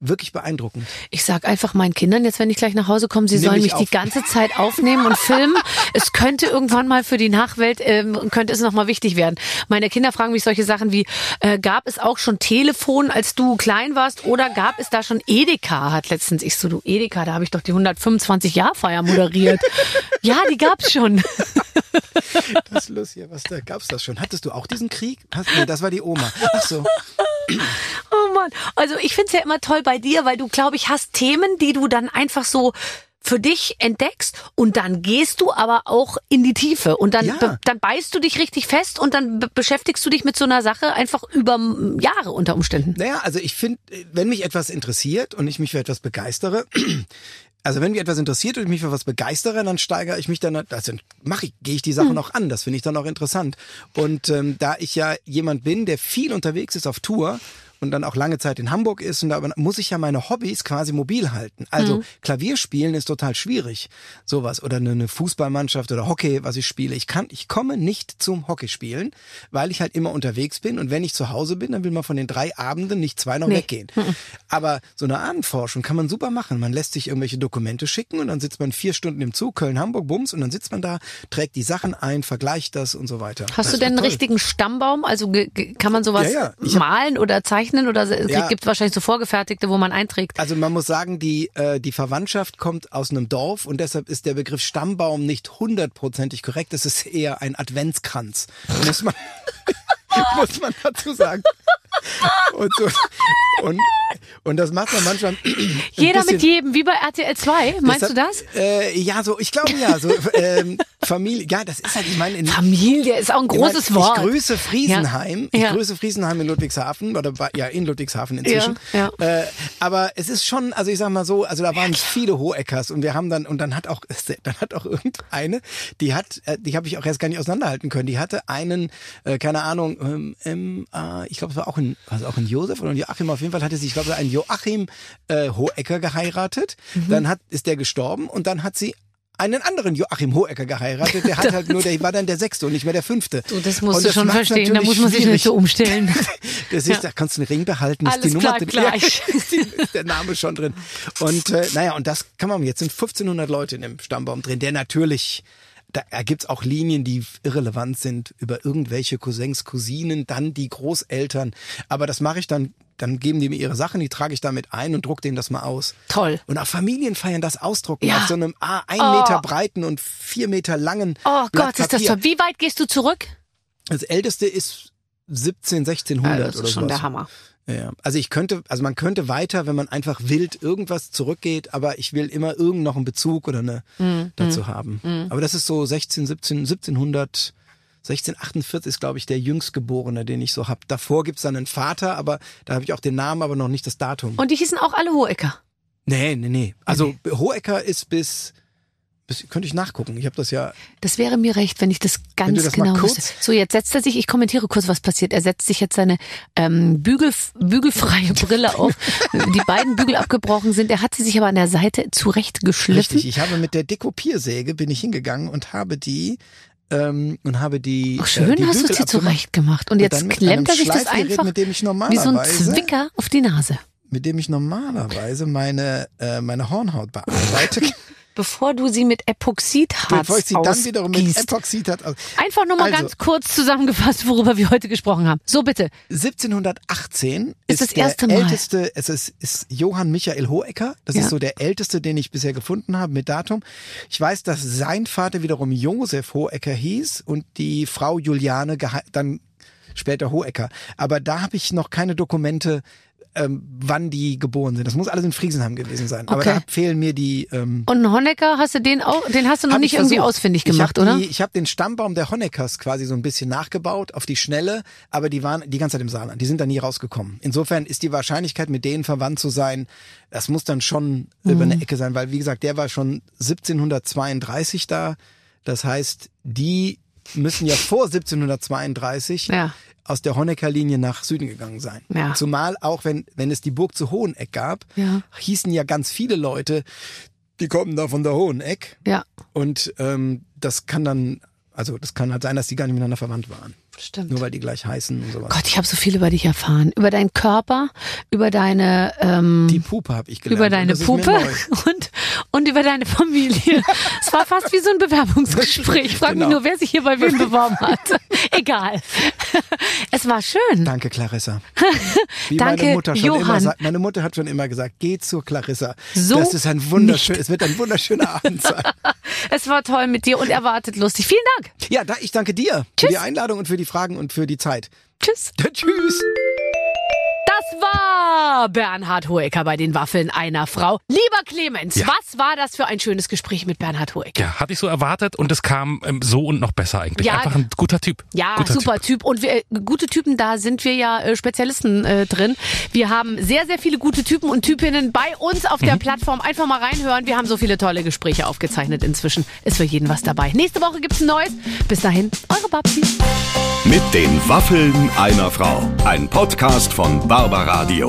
wirklich beeindruckend. Ich sag einfach meinen Kindern jetzt, wenn ich gleich nach Hause komme, sie Nimm sollen mich mich die auf. ganze Zeit aufnehmen und filmen. es könnte irgendwann mal für die Nachwelt, ähm, könnte es nochmal wichtig werden. Meine Kinder fragen mich solche Sachen wie, äh, gab es auch schon Telefon, als du klein warst oder gab es da schon Edeka? Hat letztens ich so, du Edeka, da habe ich doch die 125-Jahr-Feier moderiert. ja, die gab's schon. Das ist lustig, was da gab's das schon? Hattest du auch diesen Krieg? Hast, nee, das war die Oma. Ach so. Oh Mann. Also ich find's ja immer toll bei dir, weil du, glaube ich, hast Themen, die du dann einfach so für dich entdeckst und dann gehst du aber auch in die Tiefe und dann, Ja. dann beißt du dich richtig fest und dann be beschäftigst du dich mit so einer Sache einfach über Jahre unter Umständen. Naja, also ich finde, wenn mich etwas interessiert und ich mich für etwas begeistere, also wenn mich etwas interessiert und ich mich für was begeistere, dann steigere ich mich dann, also mache ich, gehe ich die Sache noch an. Das finde ich dann auch interessant. Und ähm, da ich ja jemand bin, der viel unterwegs ist auf Tour und dann auch lange Zeit in Hamburg ist und da muss ich ja meine Hobbys quasi mobil halten. Also Klavierspielen ist total schwierig, sowas oder eine, eine Fußballmannschaft oder Hockey, was ich spiele. Ich kann, ich komme nicht zum Hockeyspielen, weil ich halt immer unterwegs bin und wenn ich zu Hause bin, dann will man von den drei Abenden nicht zwei noch Nee. weggehen. Aber so eine Abendforschung kann man super machen. Man lässt sich irgendwelche Dokumente schicken und dann sitzt man vier Stunden im Zug Köln Hamburg Bums und dann sitzt man da, trägt die Sachen ein, vergleicht das und so weiter. Hast Das du denn einen richtigen Stammbaum? Also kann man sowas Ja, ja. Malen oder zeichnen oder es Ja. gibt wahrscheinlich so vorgefertigte, wo man einträgt? Also man muss sagen, die, äh, die Verwandtschaft kommt aus einem Dorf und deshalb ist der Begriff Stammbaum nicht hundertprozentig korrekt. Es ist eher ein Adventskranz. Muss man, muss man dazu sagen. Und, so, und, und das macht man manchmal. Jeder bisschen- mit jedem, wie bei RTL 2. Meinst du das? Deshalb, Äh, ja, so, ich glaube ja, so ähm, Familie, ja, das ist halt, ich meine, in, Familie ist auch ein großes ich meine, Wort. Ich grüße Friesenheim. Ja. Ich Ja. grüße Friesenheim in Ludwigshafen oder ja in Ludwigshafen inzwischen. Ja, Äh, aber es ist schon, also ich sag mal so, also da waren viele Hoheckers und wir haben dann und dann hat auch dann hat auch irgendeine, die hat, äh, die habe ich auch erst gar nicht auseinanderhalten können. Die hatte einen, äh, keine Ahnung, ähm, ähm, äh, ich glaube es war auch ein, es auch ein Josef oder ein Joachim. Auf jeden Fall hatte sie, ich glaube, einen Joachim äh, Hohecker geheiratet. Mhm. Dann hat ist der gestorben und dann hat sie einen anderen Joachim Hohecker geheiratet. Der hat halt nur, der war dann der sechste und nicht mehr der fünfte. Du, das Und musst du schon macht's verstehen. Da muss man sich schwierig. nicht so umstellen. Das ist, Ja. da kannst du einen Ring behalten, ist Alles die Nummer bleibt drin. gleich. Ja, ist, ist der Name schon drin. Und äh, naja, und das kann man, jetzt sind 1500 Leute in dem Stammbaum drin, der natürlich, da gibt's auch Linien, die irrelevant sind über irgendwelche Cousins, Cousinen, dann die Großeltern. Aber das mache ich dann, dann geben die mir ihre Sachen, die trage ich damit ein und druck denen das mal aus. Toll. Und auch Familienfeiern das ausdrucken Ja. auf so einem ah, ein Oh. Meter breiten und vier Meter langen Oh Blatt Gott, ist das Papier. toll. Wie weit gehst du zurück? Das älteste ist 17, 1600 Also, das oder ist schon sowas. der Hammer. Ja. Also ich könnte, also man könnte weiter, wenn man einfach wild irgendwas zurückgeht, aber ich will immer irgend noch einen Bezug oder eine Mhm. dazu haben. Aber das ist so 16, 17, 1700, 1648 ist, glaube ich, der jüngstgeborene, den ich so hab. Davor gibt's dann einen Vater, aber da habe ich auch den Namen, aber noch nicht das Datum. Und die hießen auch alle Hohecker. nee, nee, nee. Also Hohecker ist bis, bis könnte ich nachgucken. Ich habe das ja. Das wäre mir recht, wenn ich das ganz das genau wüsste. So, jetzt setzt er sich, ich kommentiere kurz, was passiert. Er setzt sich jetzt seine ähm, Bügel, bügelfreie Brille auf. Die beiden Bügel abgebrochen sind. Er hat sie sich aber an der Seite zurechtgeschliffen. Richtig, ich habe mit der Dekopiersäge bin ich hingegangen und habe die ähm, und habe die Oh, schön äh, die hast du sie abgemacht. zurecht gemacht. Und Und jetzt mit klemmt er sich das einfach mit dem ich wie so ein Zwicker auf die Nase. mit dem ich normalerweise meine, äh, meine Hornhaut bearbeite. bevor du sie mit Epoxidharz Bevor ich sie dann wiederum mit ausgießt. Epoxidharz aus. Einfach nur mal Also- ganz kurz zusammengefasst, worüber wir heute gesprochen haben. So bitte. 1718 Ist ist, das erste der Mal. älteste, es ist, ist Johann Michael Hohecker. Das Ja. ist so der älteste, den ich bisher gefunden habe mit Datum. Ich weiß, dass sein Vater wiederum Josef Hohecker hieß und die Frau Juliane dann später Hohecker. Aber da habe ich noch keine Dokumente, ähm, wann die geboren sind. Das muss alles in Friesenheim gewesen sein. Aber Okay. da fehlen mir die. Ähm, Und einen Honecker hast du den auch, den hast du noch nicht ich irgendwie versucht. ausfindig ich gemacht, hab oder? Die, ich habe den Stammbaum der Honeckers quasi so ein bisschen nachgebaut auf die Schnelle, aber die waren die ganze Zeit im Saarland. Die sind da nie rausgekommen. Insofern ist die Wahrscheinlichkeit, mit denen verwandt zu sein, das muss dann schon über Mhm. eine Ecke sein, weil wie gesagt, der war schon 1732 da. Das heißt, die müssen ja vor 1732 Ja. Aus der Honecker-Linie nach Süden gegangen sein. Ja. Zumal auch, wenn, wenn es die Burg zu Hoheneck gab, Ja. hießen ja ganz viele Leute, die kommen da von der Hoheneck. Ja, Und ähm, das kann dann, also das kann halt sein, dass die gar nicht miteinander verwandt waren. Stimmt. Nur weil die gleich heißen und sowas. Gott, ich habe so viel über dich erfahren. Über deinen Körper, über deine ähm, Die Puppe habe ich gelernt. über und deine Puppe und, und über deine Familie. es war fast wie so ein Bewerbungsgespräch. Ich frage Genau. mich nur, wer sich hier bei wem beworben hat. Egal. Es war schön. Danke, Clarissa. Wie Danke, meine Mutter schon immer Johann. sagt. Meine Mutter hat schon immer gesagt, geh zur Clarissa. So das ist ein wunderschön, es wird ein wunderschöner Abend sein. Es war toll mit dir und erwartet lustig. Vielen Dank. Ja, da, ich danke dir Tschüss. für die Einladung und für die Fragen und für die Zeit. Tschüss. Tschüss. Bernhard Hoeker bei den Waffeln einer Frau. Lieber Clemens, Ja. was war das für ein schönes Gespräch mit Bernhard Hoeker? Ja, hatte ich so erwartet und es kam ähm, so und noch besser eigentlich. Ja. Einfach ein guter Typ. Ja, guter super typ. Und wir, äh, gute Typen, da sind wir ja äh, Spezialisten äh, drin. Wir haben sehr, sehr viele gute Typen und Typinnen bei uns auf Mhm. der Plattform. Einfach mal reinhören. Wir haben so viele tolle Gespräche aufgezeichnet inzwischen. Ist für jeden was dabei. Nächste Woche gibt's ein neues. Bis dahin, eure Babsi. Mit den Waffeln einer Frau. Ein Podcast von Barbaradio.